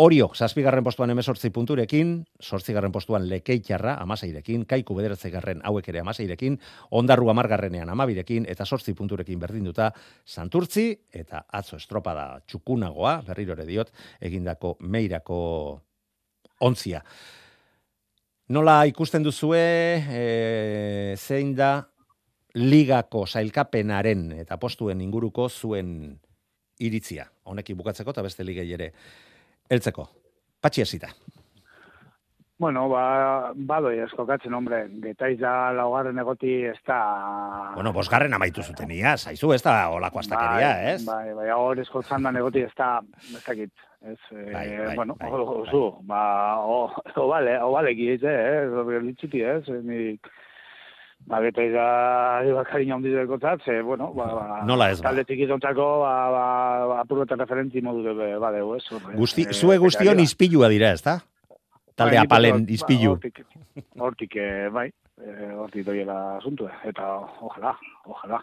Orio, zazpigarren postuan emezortzi punturekin, sortzigarren postuan lekeitxarra, amaseirekin, kaiku bederatzegarren hauek ere amaseirekin, ondarru amargarrenean amabirekin, eta sortzi punturekin berdinduta santurtzi, eta atzo estropada txukunagoa, berriro ere diot, egindako meirako ontzia. Nola ikusten duzue, e, zein da ligako sailkapenaren eta postuen inguruko zuen iritzia. Honekin bukatzeko eta beste ligei ere heltzeko. Patxi hasita. Bueno, ba, badoi eskokatzen, hombre, getaiz da laugarren egoti ez da... Bueno, bosgarren amaitu zuten ia, zaizu ez da olako astakeria, bai, ez? Bai, bai, hor eskotzen da egoti ez da, ez dakit, ez, eh, Bai, bai, bueno, bai, o, oso, ba, o, o, bale, o, bale, giz, eh, eh, litxiti, ez, nik, ba, getaiz da, bakariña hondiz dekotzat, ze, bueno, ba, ba, Nola ez ba? talde txikitontzako, ba, ba, ba, apur eta referentzi modu, de, badeu, ez, horre, Guzti, eh, zue guztion ba. izpilua dira, ez da? Talde apalen dut, izpilu. ba, Hortik, hortik, eh, bai. E, hortik doiela asuntu, eta ojalá, ojalá.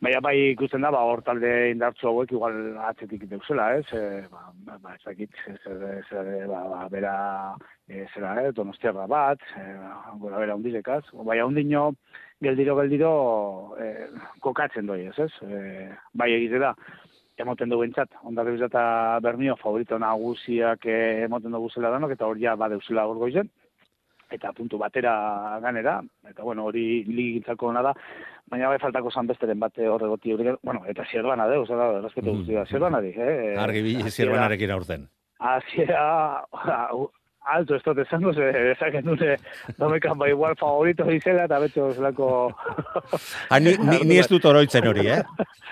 Baina bai ikusten da, ba, hor talde indartzu hauek igual atzetik deuzela, ez? E, ba, ba, ba, ez dakit, zer, zer, ba, ba, bera, e, zera, eh, donostiarra bat, e, gora bera hundilekaz, baina hundino, geldiro, geldiro, e, kokatzen doi, ez, ez? E, bai egite da, emoten dugu entzat, ondarri eta Bernio favorito nagusiak eh, emoten dugu zela danok, eta hori ja badeuzela hor goizen, eta puntu batera ganera, eta bueno, hori ligintzako hona da, baina bai faltako zan besteren bate horre goti hori, bueno, eta zierbana de, oza da, respeto guztia, zierbana di, eh? Argi bi zierbanarekin aurten. Aziera, alto ez dut esango, ze esaken dune, domekan bai igual favorito izela, eta betxo zelako... ah, ni, ni, ni ez dut oroitzen hori, eh?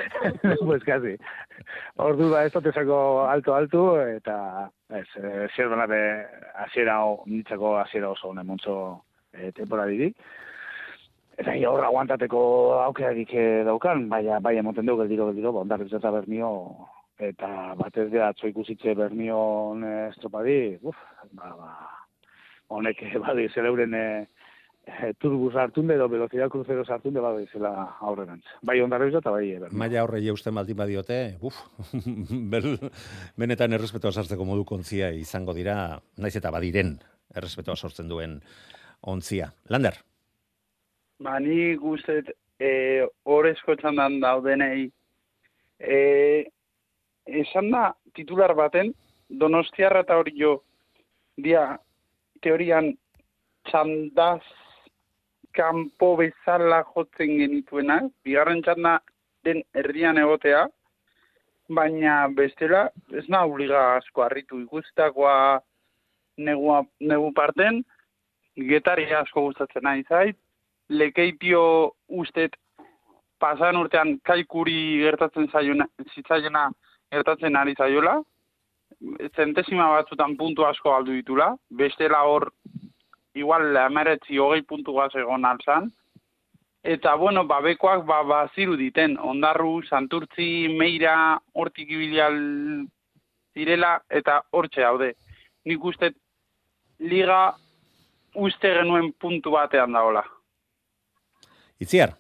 pues casi. Ordu ba, ez dut esango alto-alto, eta ez, eh, zer banare, aziera, nintzako aziera oso honen montzo eh, temporadidik. Eta hi horra aguantateko aukerarik eh, daukan, baina bai emoten dugu geldiro, geldiro, ba, ondarriz eta bernio, eta batez de atzo ikusitze bermion estropadi, uf, ba, ba, honek badi zeleuren e, e, turbus hartun edo velocidad crucero hartun de badi zela aurrerantz. Bai ondarriz eta bai eber. Maia horre jausten baldin badiote, uf, bel, benetan errespetua sartzeko modu kontzia izango dira, naiz eta badiren errespetua sortzen duen ontzia. Lander? Ba, ni guztet, e, horrezko txandan daudenei, e, esan da titular baten, donostiarra eta hori jo, dia, teorian, txandaz kanpo bezala jotzen genituena, bigarren txanda den herrian egotea, baina bestela, ez na obliga asko harritu ikustetakoa negua, negu parten, getari asko gustatzen nahi zait, lekeitio ustet pasan urtean kaikuri gertatzen zaiona, zitzaiona, gertatzen ari zaiola, zentesima batzutan puntu asko aldu ditula, bestela hor, igual emeretzi hogei puntu gaz egon alzan, eta bueno, babekoak ba, ba ziru diten, ondarru, santurtzi, meira, hortik ibilial zirela, eta hortxe haude. Nik uste liga uste genuen puntu batean daola. Itziar?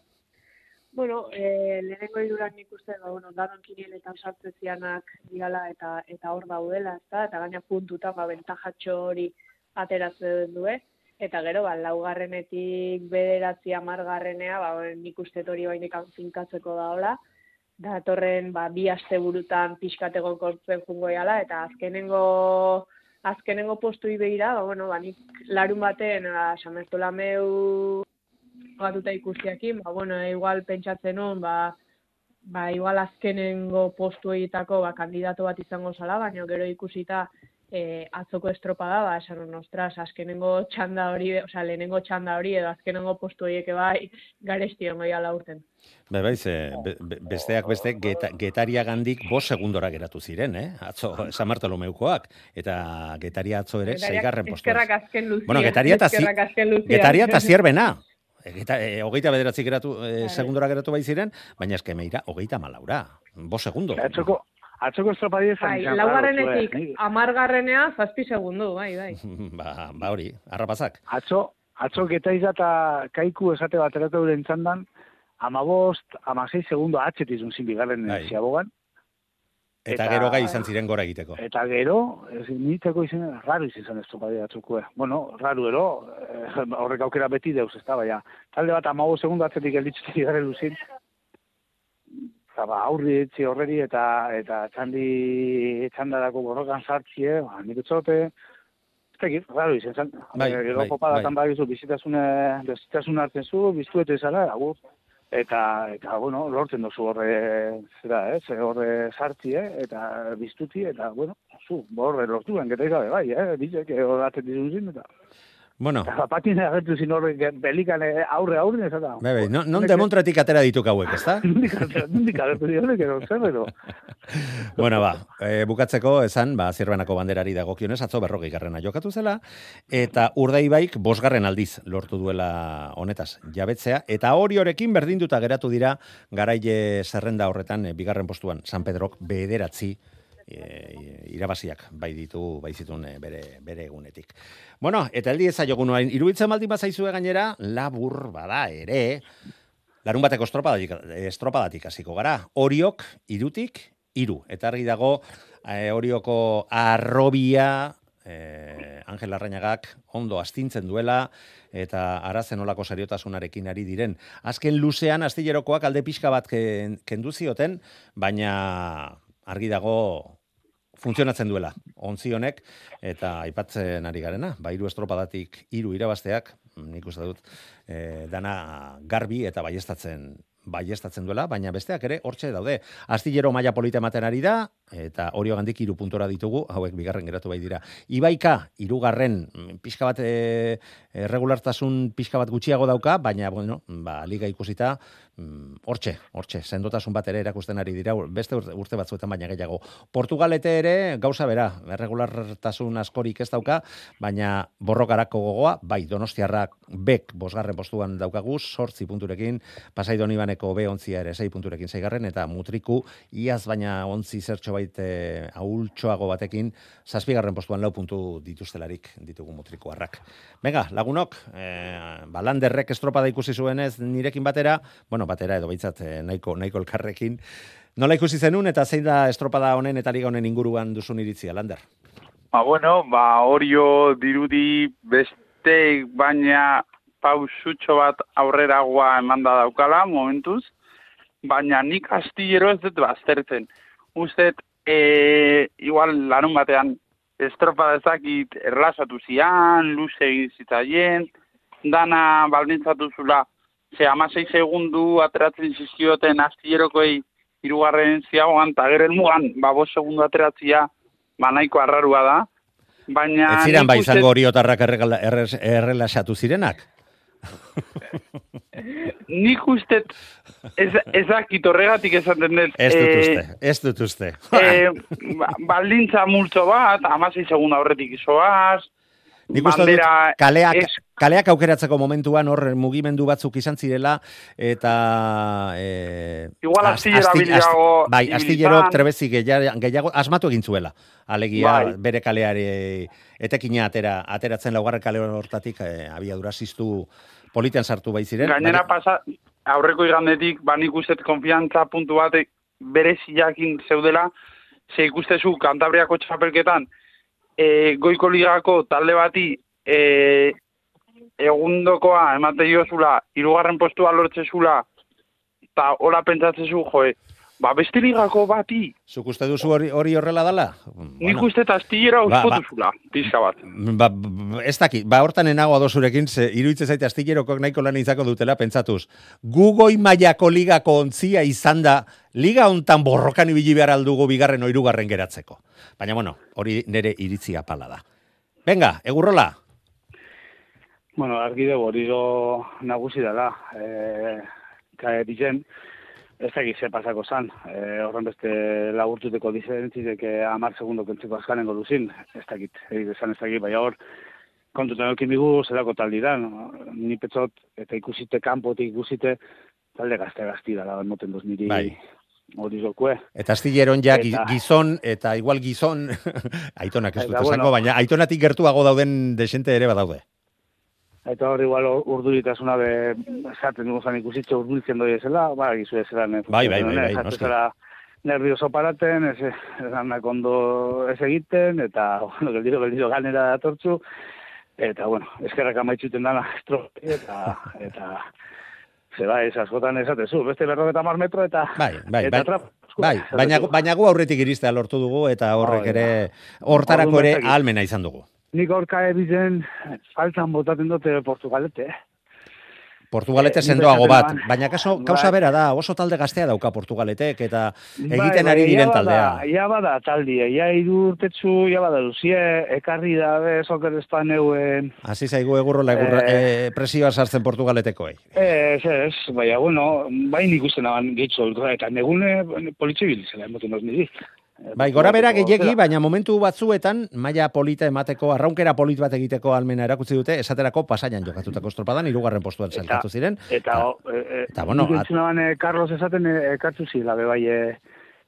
Bueno, eh, lehenengo idurak nik uste, ba, bueno, danon kinienetan sartze zianak diala eta eta hor daudela, ezta? eta gaina puntutan ba, bentajatxo hori ateratzen du, eta gero, ba, laugarrenetik bederatzi amargarrenea, ba, nik uste hori bainik finkatzeko daola, datorren ba, bi aste burutan pixkateko kortzen jungo eta azkenengo azkenengo postu ibeira, ba, bueno, ba, nik larun baten, ba, meu batuta ikustiakin, ba, bueno, igual pentsatzen hon, ba, ba, igual azkenengo postu egitako, ba, kandidato bat izango zala, baina gero ikusita e, atzoko estropada, ba, esan ostras, azkenengo txanda hori, oza, lehenengo txanda hori, edo azkenengo postu egieke bai, garesti ongo ala urten. Be, bai, ze, besteak beste, geta, getaria gandik bos segundora geratu ziren, eh? Atzo, San Martolomeukoak, eta getaria atzo ere, zeigarren postu. Eskerrak azken luzia. Bueno, getaria eta, getaria eta zierbena. Eta, e, hogeita bederatzi geratu, e, segundora geratu bai ziren, baina eske meira, hogeita malaura. Bo segundo. Atzoko, atzoko estropadi ezan. Bai, laugarrenetik, amargarrenea, zazpi segundu, bai, bai. ba, ba hori, arrapazak. Atzo, atzo geta izata kaiku esate bat eratu den txandan, amabost, amasei segundo atxetizun zin bigarren bai. ziabogan. Eta, eta gero gai izan ziren gora egiteko. Eta gero, niteko izan, raro izan ez topadia atzukue. Bueno, raro ero, eh, horrek aukera beti deuz, ez da, baina. Talde bat amago segundu atzetik elditzutik gare luzin. Eta ba, aurri etzi horreri eta eta txandi txandarako borrokan sartzie, ba, nik utzote, ez tekit, raro izan zen. Bai, gero bai, bai. bizitasune, bizitasune hartzen zu, biztuetu izala, agur eta eta bueno, lortzen dozu horre zera, eh, ze horre sartzi, eh, eta biztuti eta bueno, zu, horre lortuen geta gabe bai, eh, dizek horatzen dizun eta Bueno. Eta patin agertu zin horre belikan eh, aurre aurre ez da. Bebe, non, non demontratik atera ditu hauek, ez da? Nondik agertu zin horre, zer, pero... bueno, ba, e, bukatzeko, esan, ba, zirbenako banderari dagokionez, atzo berrogei garrena jokatu zela, eta urdei baik, bosgarren aldiz lortu duela honetaz jabetzea, eta hori horekin berdinduta geratu dira, garaile zerrenda horretan, e, bigarren postuan, San Pedrok bederatzi e, irabaziak bai ditu bai zituen e, bere bere egunetik. Bueno, eta heldi ezaiogun orain iruditzen baldin bazaizue gainera labur bada ere larun bateko estropadatik, estropadatik hasiko gara. Oriok irutik iru. Eta argi dago e, Orioko arrobia eh, Angel Arrainagak ondo astintzen duela eta arazen olako seriotasunarekin ari diren. Azken luzean astillerokoak alde pixka bat ken, kendu zioten, baina argi dago funtzionatzen duela ontzi honek eta aipatzen ari garena, ba hiru estropadatik hiru irabazteak, nik uste dut, eh, dana garbi eta baiestatzen baiestatzen duela, baina besteak ere hortxe daude. Astillero maila polita ematen ari da, eta hori gandik iru puntora ditugu, hauek bigarren geratu bai dira. Ibaika, irugarren, mm, pixka bat e, regulartasun pixka bat gutxiago dauka, baina, bueno, ba, liga ikusita, hortxe, hortxe, sendotasun bat ere erakusten ari dira, beste urte, batzuetan baina gehiago. Portugalete ere, gauza bera, regulartasun askorik ez dauka, baina borrokarako gogoa, bai, donostiarrak bek bosgarren postuan daukagu, sortzi punturekin, pasai donibaneko be ontzia ere, sei punturekin zeigarren, eta mutriku, iaz baina ontzi zertxo bait e, ahultxoago batekin, zazpigarren postuan lau puntu dituztelarik ditugu mutriku harrak. Venga, lagunok, e, balanderrek estropada ikusi zuenez nirekin batera, bueno, batera edo baitzat eh, nahiko, nahiko elkarrekin, Nola ikusi zenun eta zein da estropada honen eta liga honen inguruan duzun iritzia, Lander? Ba, bueno, ba, orio dirudi beste baina pausutxo bat aurreragoa emanda daukala, momentuz, baina nik astillero ez dut baztertzen. Uztet, e, igual larun batean estropada ezakit erlasatu zian, luze egin zitaien, dana baldintzatu zula, ze amasei segundu ateratzen zizkioten astillerokoei irugarren ziagoan, eta gero mugan, ba, bos segundu ateratzia, ba, nahiko arrarua da. Baina... Ez ziren bai izango horiotarrak errelasatu zirenak? Nik uste ez, ezakit horregatik esaten dut. Ez dut eh, uste, ez dut uste. ba- baldintza multzo bat, amasei segundu aurretik izoaz, Nik uste dut kaleak, ez- kaleak aukeratzeko momentuan hor mugimendu batzuk izan zirela eta e, Igual as- astillero asti- habiliago asti- bai, astillero trebezi gehiago, gehiago asmatu egin zuela. Alegia Bai. bere kaleari etekina atera, ateratzen laugarren kale hortatik e, abiadura ziztu politean sartu bai ziren. Gainera baina- pasa, aurreko igandetik, ba nik uste konfiantza puntu bat bere zilakin zeudela, ze ikustezu Kantabriako txapelketan, e, goiko ligako talde bati e, egundokoa emate diozula, hirugarren postua lortzezula, eta hola pentsatzezu, joe, ba beste ligako bati, Zuk uste duzu hori, hori horrela dala? nik uste eta astillera Ba, ba. uspotuzula, pixka bat. Ba, ba, ez dakit, ba, hortan enago adosurekin, ze iruditzen zaite astillerokok nahiko lan izako dutela, pentsatuz. Gugoi mailako ligako ontzia izan da, liga hontan borrokan ibili behar aldugu bigarren oirugarren geratzeko. Baina, bueno, hori nere iritzia pala da. Venga, egurrola. Bueno, argi dugu hori zo nagusi dela. E, ka, dizen, ez da ze pasako zan. E, horren beste laburtuteko diferentzitek amar segundo kentzeko azkanengo duzin. Ez dakit, egin esan ez dakit, baina hor, kontutan eukin bigu zelako taldi da. No? Ni petzot, eta ikusite kanpotik ikusite, talde gazte gazti dela, moten duz niri Bai. Hori zokue. Eta astilleron ja Eta- gizon, eta igual gizon, aitonak ez dut esango, bueno. baina aitonatik gertuago dauden desente ere badaude. Eta hor igual urduritasuna be esaten dugu zan ikusitxe urduritzen doi ezela, ba, gizu ezela. ne, Bai, bai, bai, bai, esatu noski. nervioso paraten, ez, esanak ondo ez egiten, eta, bueno, geldiro, geldiro ganera datortzu, eta, bueno, eskerrak amaitzuten dana, estropi, eta, eta, ze bai, askotan esatezu, beste berrogeta mar metro, eta, Bai, bai, eta bai. trap, Bai, baina, baina gu aurretik iristea lortu dugu eta horrek ere hortarako ere ahalmena izan dugu. Nik aurka ebizen, faltan botaten dute Portugalete, eh? Portugalete Eh, sendoago bat, baina kaso, kausa Bai. bera da, oso talde gaztea dauka Portugaletek eta egiten Bai, ari bai, diren taldea. Ja bada taldia, ja hiru urtetzu, ja bada luzie, ekarri dabe, soker espaneuen, Hasi zaigu egurrola egurra, Eh. eh, presioa sartzen Portugaletekoei. ez, ez, baina, bueno, bain ikusten aban gehitzu, eta negune politxe bilizela, emoten niri. Bai, gora bera gehiegi, baina momentu batzuetan maila polita emateko, arraunkera polit bat egiteko almena erakutsi dute, esaterako pasaian jokatutako estropadan, irugarren postuan Eta- saltatu ziren. Eta, o, e, e, eta, bueno, at- eh, Carlos esaten eh, ekartu zila, be bai, eh,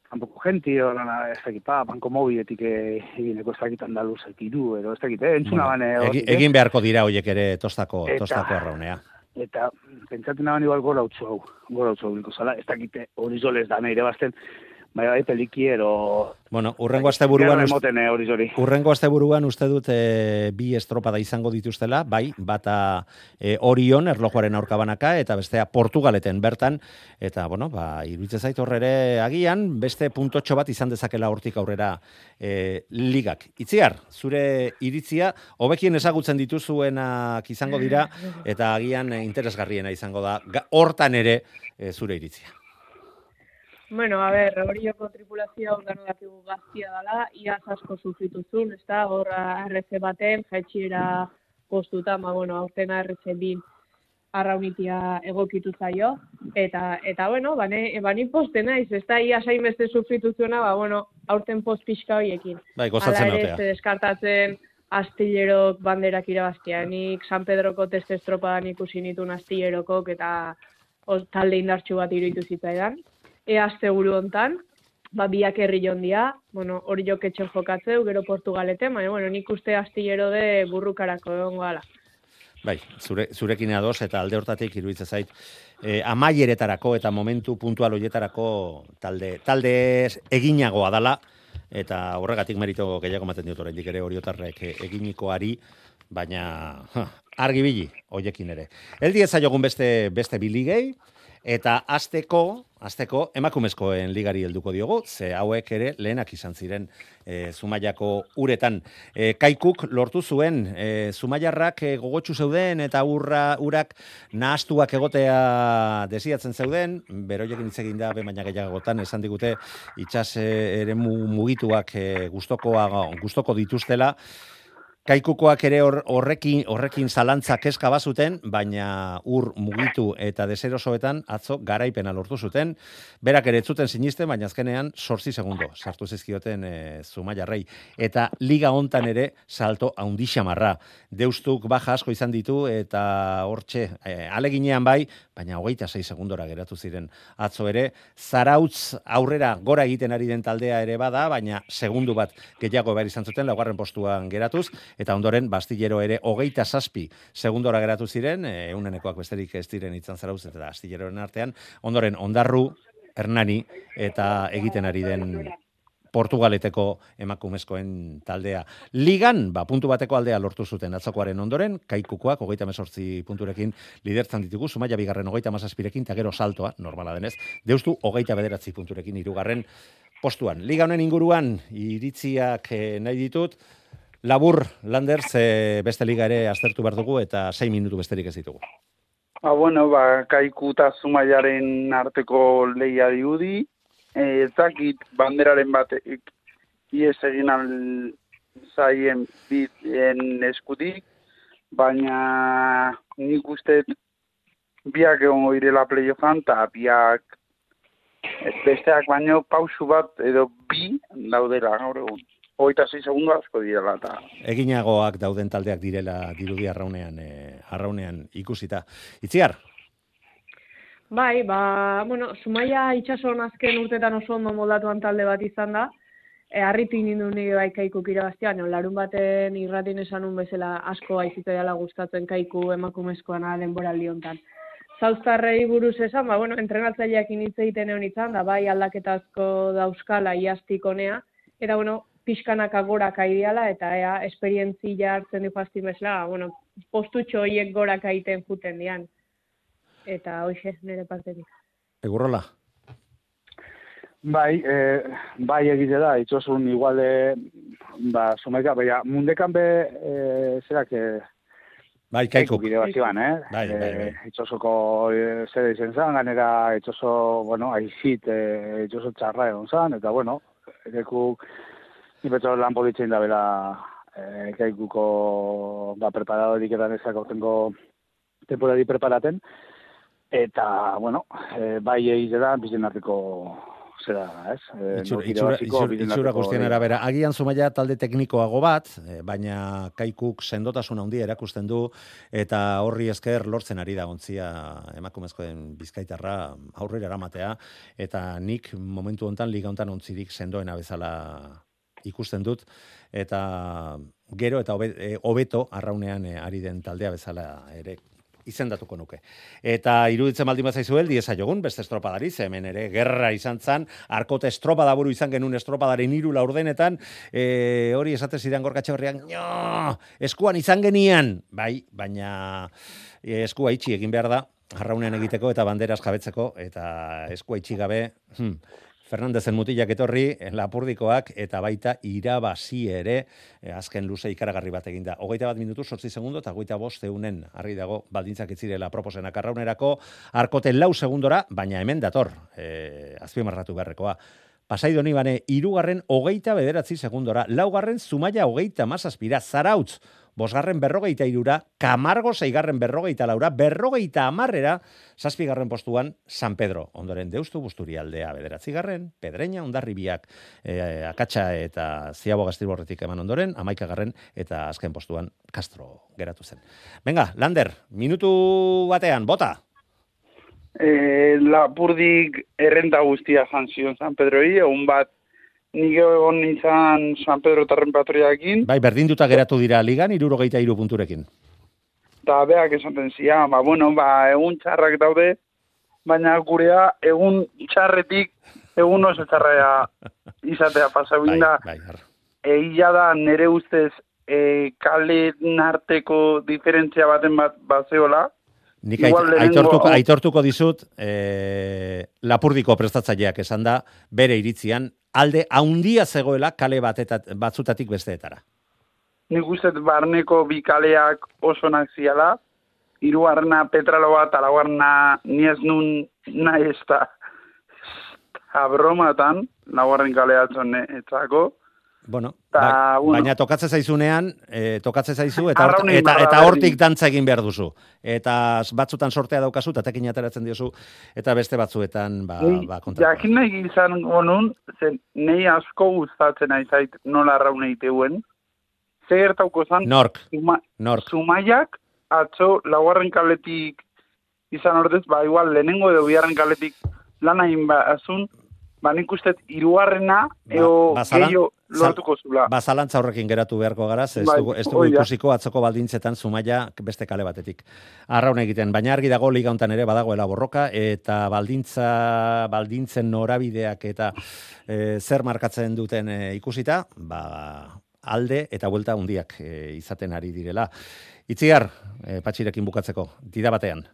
kanpoko jenti, ez dakit, pa, banko mobiletik egineko ez dakit andaluz ekiru, edo ez dakit, eh, entzuna Bueno, bane. egi- hortik, eh? egin beharko dira hoiek ere tostako, Eta- tostako arraunea. Eta pentsatzen naban igual gora utzu hau, gora utzu hau ez dakite hori zolez da nahi bazten, bai bai peliki ero... Bueno, urrengo asteburuan Gerra ust- emoten eh, hori zori. Urrengo asteburuan uste dut e, bi estropada izango dituztela, bai, bata e, Orion erlojuaren aurkabanaka eta bestea Portugaleten bertan eta bueno, ba iruditzen zait hor ere agian beste puntotxo bat izan dezakela hortik aurrera e, ligak. Itziar, zure iritzia hobekien ezagutzen dituzuenak izango dira eta agian interesgarriena izango da hortan ere e, zure iritzia. Bueno, a ber, horioko tripulazioa ondano dakigu gaztia dela, iaz asko sufrituzun, ez da, hor RC baten, jaitxiera postuta, ma, bueno, aurten RC bin arraunitia egokitu zaio, eta, eta bueno, bane, bani poste naiz, ez da, ia sain beste sufrituzuena, ba, bueno, aurten post pixka horiekin. Bai, gozatzen Hala ere, deskartatzen astillerok banderak irabaztia. Nik San Pedroko teste estropadan ikusi nituen astillerokok eta talde indartsu bat iruditu zitzaidan. E aste buru hontan, ba, biak herri jondia, bueno, hori joketxen jokatzeu, gero Portugalete, baina, bueno, nik uste astillero de burrukarako egon gala. Bai, zure, zurekin ados eta alde hortatik iruditzen zait eh, amaieretarako eta momentu puntual hoietarako talde talde eginagoa dala eta horregatik merito gehiago ematen diot oraindik ere oriotarrek eh, eginikoari baina ha, argi bili hoiekin ere. Eldi ez zaiogun beste beste biligei eta asteko Azteko emakumezkoen ligari helduko diogu, ze hauek ere lehenak izan ziren e, Zumaiako uretan. E, kaikuk lortu zuen e, Zumaiarrak e, gogotsu zeuden eta urra urak nahastuak egotea desiatzen zeuden, beroiekin hitz egin da baina gehiagotan esan digute itsas e, ere mugituak e, gustokoa gustoko dituztela. Kaikukoak ere hor, horrekin horrekin zalantza kezka bazuten, baina ur mugitu eta deserosoetan atzo garaipena lortu zuten. Berak ere zuten sinisten, baina azkenean 8 segundo sartu zizkioten e, Zumaiarrei eta liga hontan ere salto handi xamarra. Deustuk baja asko izan ditu eta hortxe e, aleginean bai, baina hogeita 6 segundora geratu ziren atzo ere. Zarautz aurrera gora egiten ari den taldea ere bada, baina segundu bat gehiago behar izan zuten, laugarren postuan geratuz, eta ondoren Bastillero ere hogeita zazpi segundora geratu ziren, eunenekoak besterik ez diren itzan zarauz eta Bastilleraren artean, ondoren ondarru, Hernani eta egiten ari den Portugaleteko emakumezkoen taldea. Ligan, ba, puntu bateko aldea lortu zuten atzokoaren ondoren, kaikukoak, hogeita mesortzi punturekin lidertzan ditugu, Zumaia bigarren hogeita mazazpirekin, eta gero saltoa, normala denez, deustu hogeita bederatzi punturekin irugarren postuan. Liga honen inguruan, iritziak eh, nahi ditut, Labur, Lander, ze beste liga ere aztertu behar dugu eta 6 minutu besterik ez ditugu. Ba, bueno, ba, kaiku eta zumaiaren arteko leia diudi, e, ez dakit banderaren batek ies egin al zaien biten eskutik, baina nik uste biak egongo direla playoffan, eta biak besteak baino pausu bat edo bi daudela gaur egun. Hogeita 6 segundo asko direla, eta Eginagoak dauden taldeak direla dirudi arraunean, e, arraunean ikusita. Itziar, Bai, ba, bueno, Zumaia itxason azken urtetan oso ondo moldatuan talde bat izan da. E, harritu nindu nire bai kaikuk irabaztia, no, larun baten irratin esanun bezala asko aizite dela gustatzen kaiku emakumezkoan denboraldi hontan. Zauztarrei buruz esan, ba, bueno, entrenatzaileak hitz egiten egon izan, da bai aldaketa asko dauzkala iaztik honea, eta, bueno, pixkanaka goraka ideala, eta ea, esperientzia hartzen du jazti bezala, bueno, postutxo horiek goraka egiten juten dian. Eta hoxe, nire partetik. egurrola. Bai, e, bai egite da, itxosun iguale, ba, somaika, baina mundekan be, e, zerak, e, Bai, kaikuk. Bide bat ziban, eh? Bai, bai, bai. E, itxosoko e, zer izen zan, ganera itxoso, bueno, aizit, e, itxoso txarra egon zan, eta bueno, ekeku, nipetxo lan politzen da bela, e, kaikuko, ba, preparadorik edan ezak aurtengo temporari preparaten, eta, bueno, e, bai egite da, bizen arteko zera, ez? Eh, Itxura, itxura, itxura, itxura guztien arabera. Agian zumaia talde teknikoago bat, eh, baina kaikuk sendotasun handia erakusten du, eta horri esker lortzen ari da ontzia emakumezkoen bizkaitarra aurrera eramatea, eta nik momentu hontan liga hontan ontzirik sendoena bezala ikusten dut, eta gero eta eh, hobeto arraunean eh, ari den taldea bezala ere izendatuko nuke. Eta iruditzen baldin bazaizu heldi jogun beste estropadari, hemen ere gerra izan zan, arkote estropada buru izan genuen estropadaren hiru laurdenetan, e, hori esate zidan gorkatxe horrian, "Nio, eskuan izan genian, bai, baina e, eskua itxi egin behar da, arraunean egiteko eta banderas jabetzeko, eta eskua itxi gabe, hmm, Fernandezen mutilak etorri, lapurdikoak, eta baita irabazi ere, eh, azken luze ikaragarri bat eginda. Hogeita bat minutu, sortzi segundo, eta hogeita bost eunen, harri dago, baldintzak itzirela proposenak arraunerako, arkote lau segundora, baina hemen dator, eh, azpimarratu beharrekoa. Pasai doni bane, irugarren hogeita bederatzi segundora, laugarren zumaia hogeita mazazpira, zarautz, bosgarren berrogeita irura, kamargo zeigarren berrogeita laura, berrogeita amarrera, zazpigarren postuan San Pedro, ondoren deustu busturi aldea bederatzigarren, pedreña, ondarribiak, e, akatsa eta ziabo gaztilborretik eman ondoren, amaikagarren eta azken postuan Castro geratu zen. Venga, Lander, minutu batean, bota! E, lapurdik errenta guztia jan zion San Pedroi, egun bat nik egon izan San Pedro tarren patroiakin, Bai, berdinduta geratu dira ligan, irurogeita iru punturekin. eta beak esaten zian, ba, bueno, ba, egun txarrak daude, baina gurea egun txarretik egun oso txarrea izatea pasau Bai, bai. Egia da nere ustez e, kale arteko diferentzia baten bat bazeola, Nik ait, aitortuko, aitortuko dizut, e, lapurdiko prestatzaileak esan da, bere iritzian, alde haundia zegoela kale batetat, batzutatik besteetara. nik uste barneko bi kaleak oso onak ziala, hirugarrena petraloa eta laugarrena ni ez nun nahi ez da abromatan, laugarren kalea atzone etzako, Bueno, Ta, ba- baina tokatzen zaizunean, e, tokatzen zaizu, eta, hort, eta, eta hortik dantza egin behar duzu. Eta batzutan sortea daukazu, eta tekin ateratzen diozu, eta beste batzuetan, ba, Ni ba jakin nahi izan gonun, zen nei asko gustatzen aizait nola arraun egiteuen, ze gertauko zan, Nork, zuma, nork. Zumaiak atzo laugarren kaletik izan ordez, ba igual lehenengo edo bigarren kaletik lan hain bazun, ba nik uste hirugarrena eo ba, zalan- gehiago zal- lortuko zula. Ba, zalantza horrekin geratu beharko gara, ez Bai, dugu, ez dugu ikusiko atzoko baldintzetan zumaia beste kale batetik. Arraun egiten, baina argi dago liga hontan ere badagoela borroka, eta baldintza, baldintzen norabideak eta e, zer markatzen duten e, ikusita, ba, alde eta buelta hundiak e, izaten ari direla. Itziar, e, patxirekin bukatzeko, dida batean.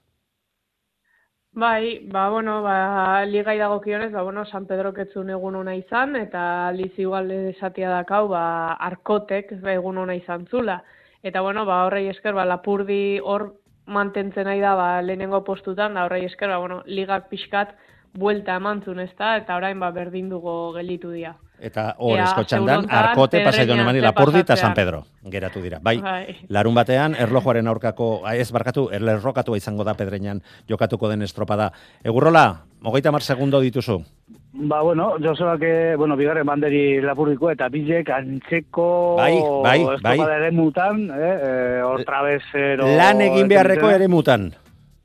Bai, ba, bueno, ba, ligai dagokionez, ba, bueno, San Pedro ketzun egun ona izan, eta aliz igual esatia dakau, ba, arkotek ba, egun ona izan zula. Eta, bueno, ba, horrei esker, ba, lapurdi hor mantentzen nahi da, ba, lehenengo postutan, da horrei esker, ba, bueno, ligak pixkat buelta emantzun, ez da, eta orain, ba, berdin dugu gelitu dira. Eta hor Ea, esko txandan, segundotan, arkote, pasai Pedreñan donemani, ze lapurdi eta. San Pedro, geratu dira. Bai, Bai. Larun batean, erlojuaren aurkako, ah, ez barkatu, erlerrokatua izango da pedreñan jokatuko den estropada. Egurrola, hogeita mar segundo dituzu. Ba, bueno, Josebak, eh, bueno, bigarren banderi lapurriko eta bilek antzeko Bai, bai, bai. estropada ere mutan, eh, eh, hor travesero... Lan egin beharreko ere mutan.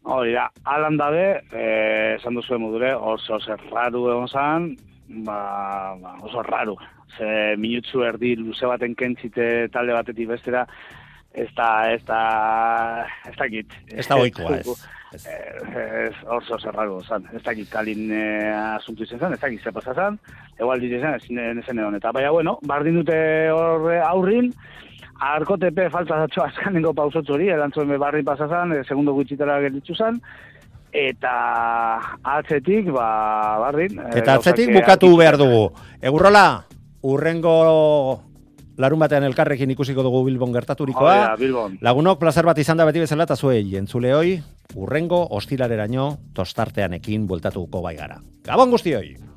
Hori da, alan dabe, eh, esan duzu emudure, oso oso raru egon zan, ba, ba, oso raru. Ze minutzu erdi luze baten kentzite talde batetik bestera, ez da, ez da, ez. Ez da ohikoa, ez. ez. Eh, ez oso oso raru zan. Ez dakit kalin eh, asuntu izan zan, ez dakit ze pasa zan, egual ditu zen, ez egon. Eta baina, bueno, bardin dute horre aurrin, Arko tepe falta zatxo azkanengo pausotzu hori, erantzuen be barri pasa zan, eh, segundo gutxitara gelditu zan, eta atzetik, ba, barrin... eh, Eta atzetik eh, bukatu argitu- behar dugu. Egurrola, urrengo larun batean elkarrekin ikusiko dugu Bilbon gertaturikoa. Bilbon. Lagunok plazer bat izan da beti bezala eta zuei entzule hoi, urrengo ostilareraino tostarteanekin bueltatuko bai gara. Gabon guztioi!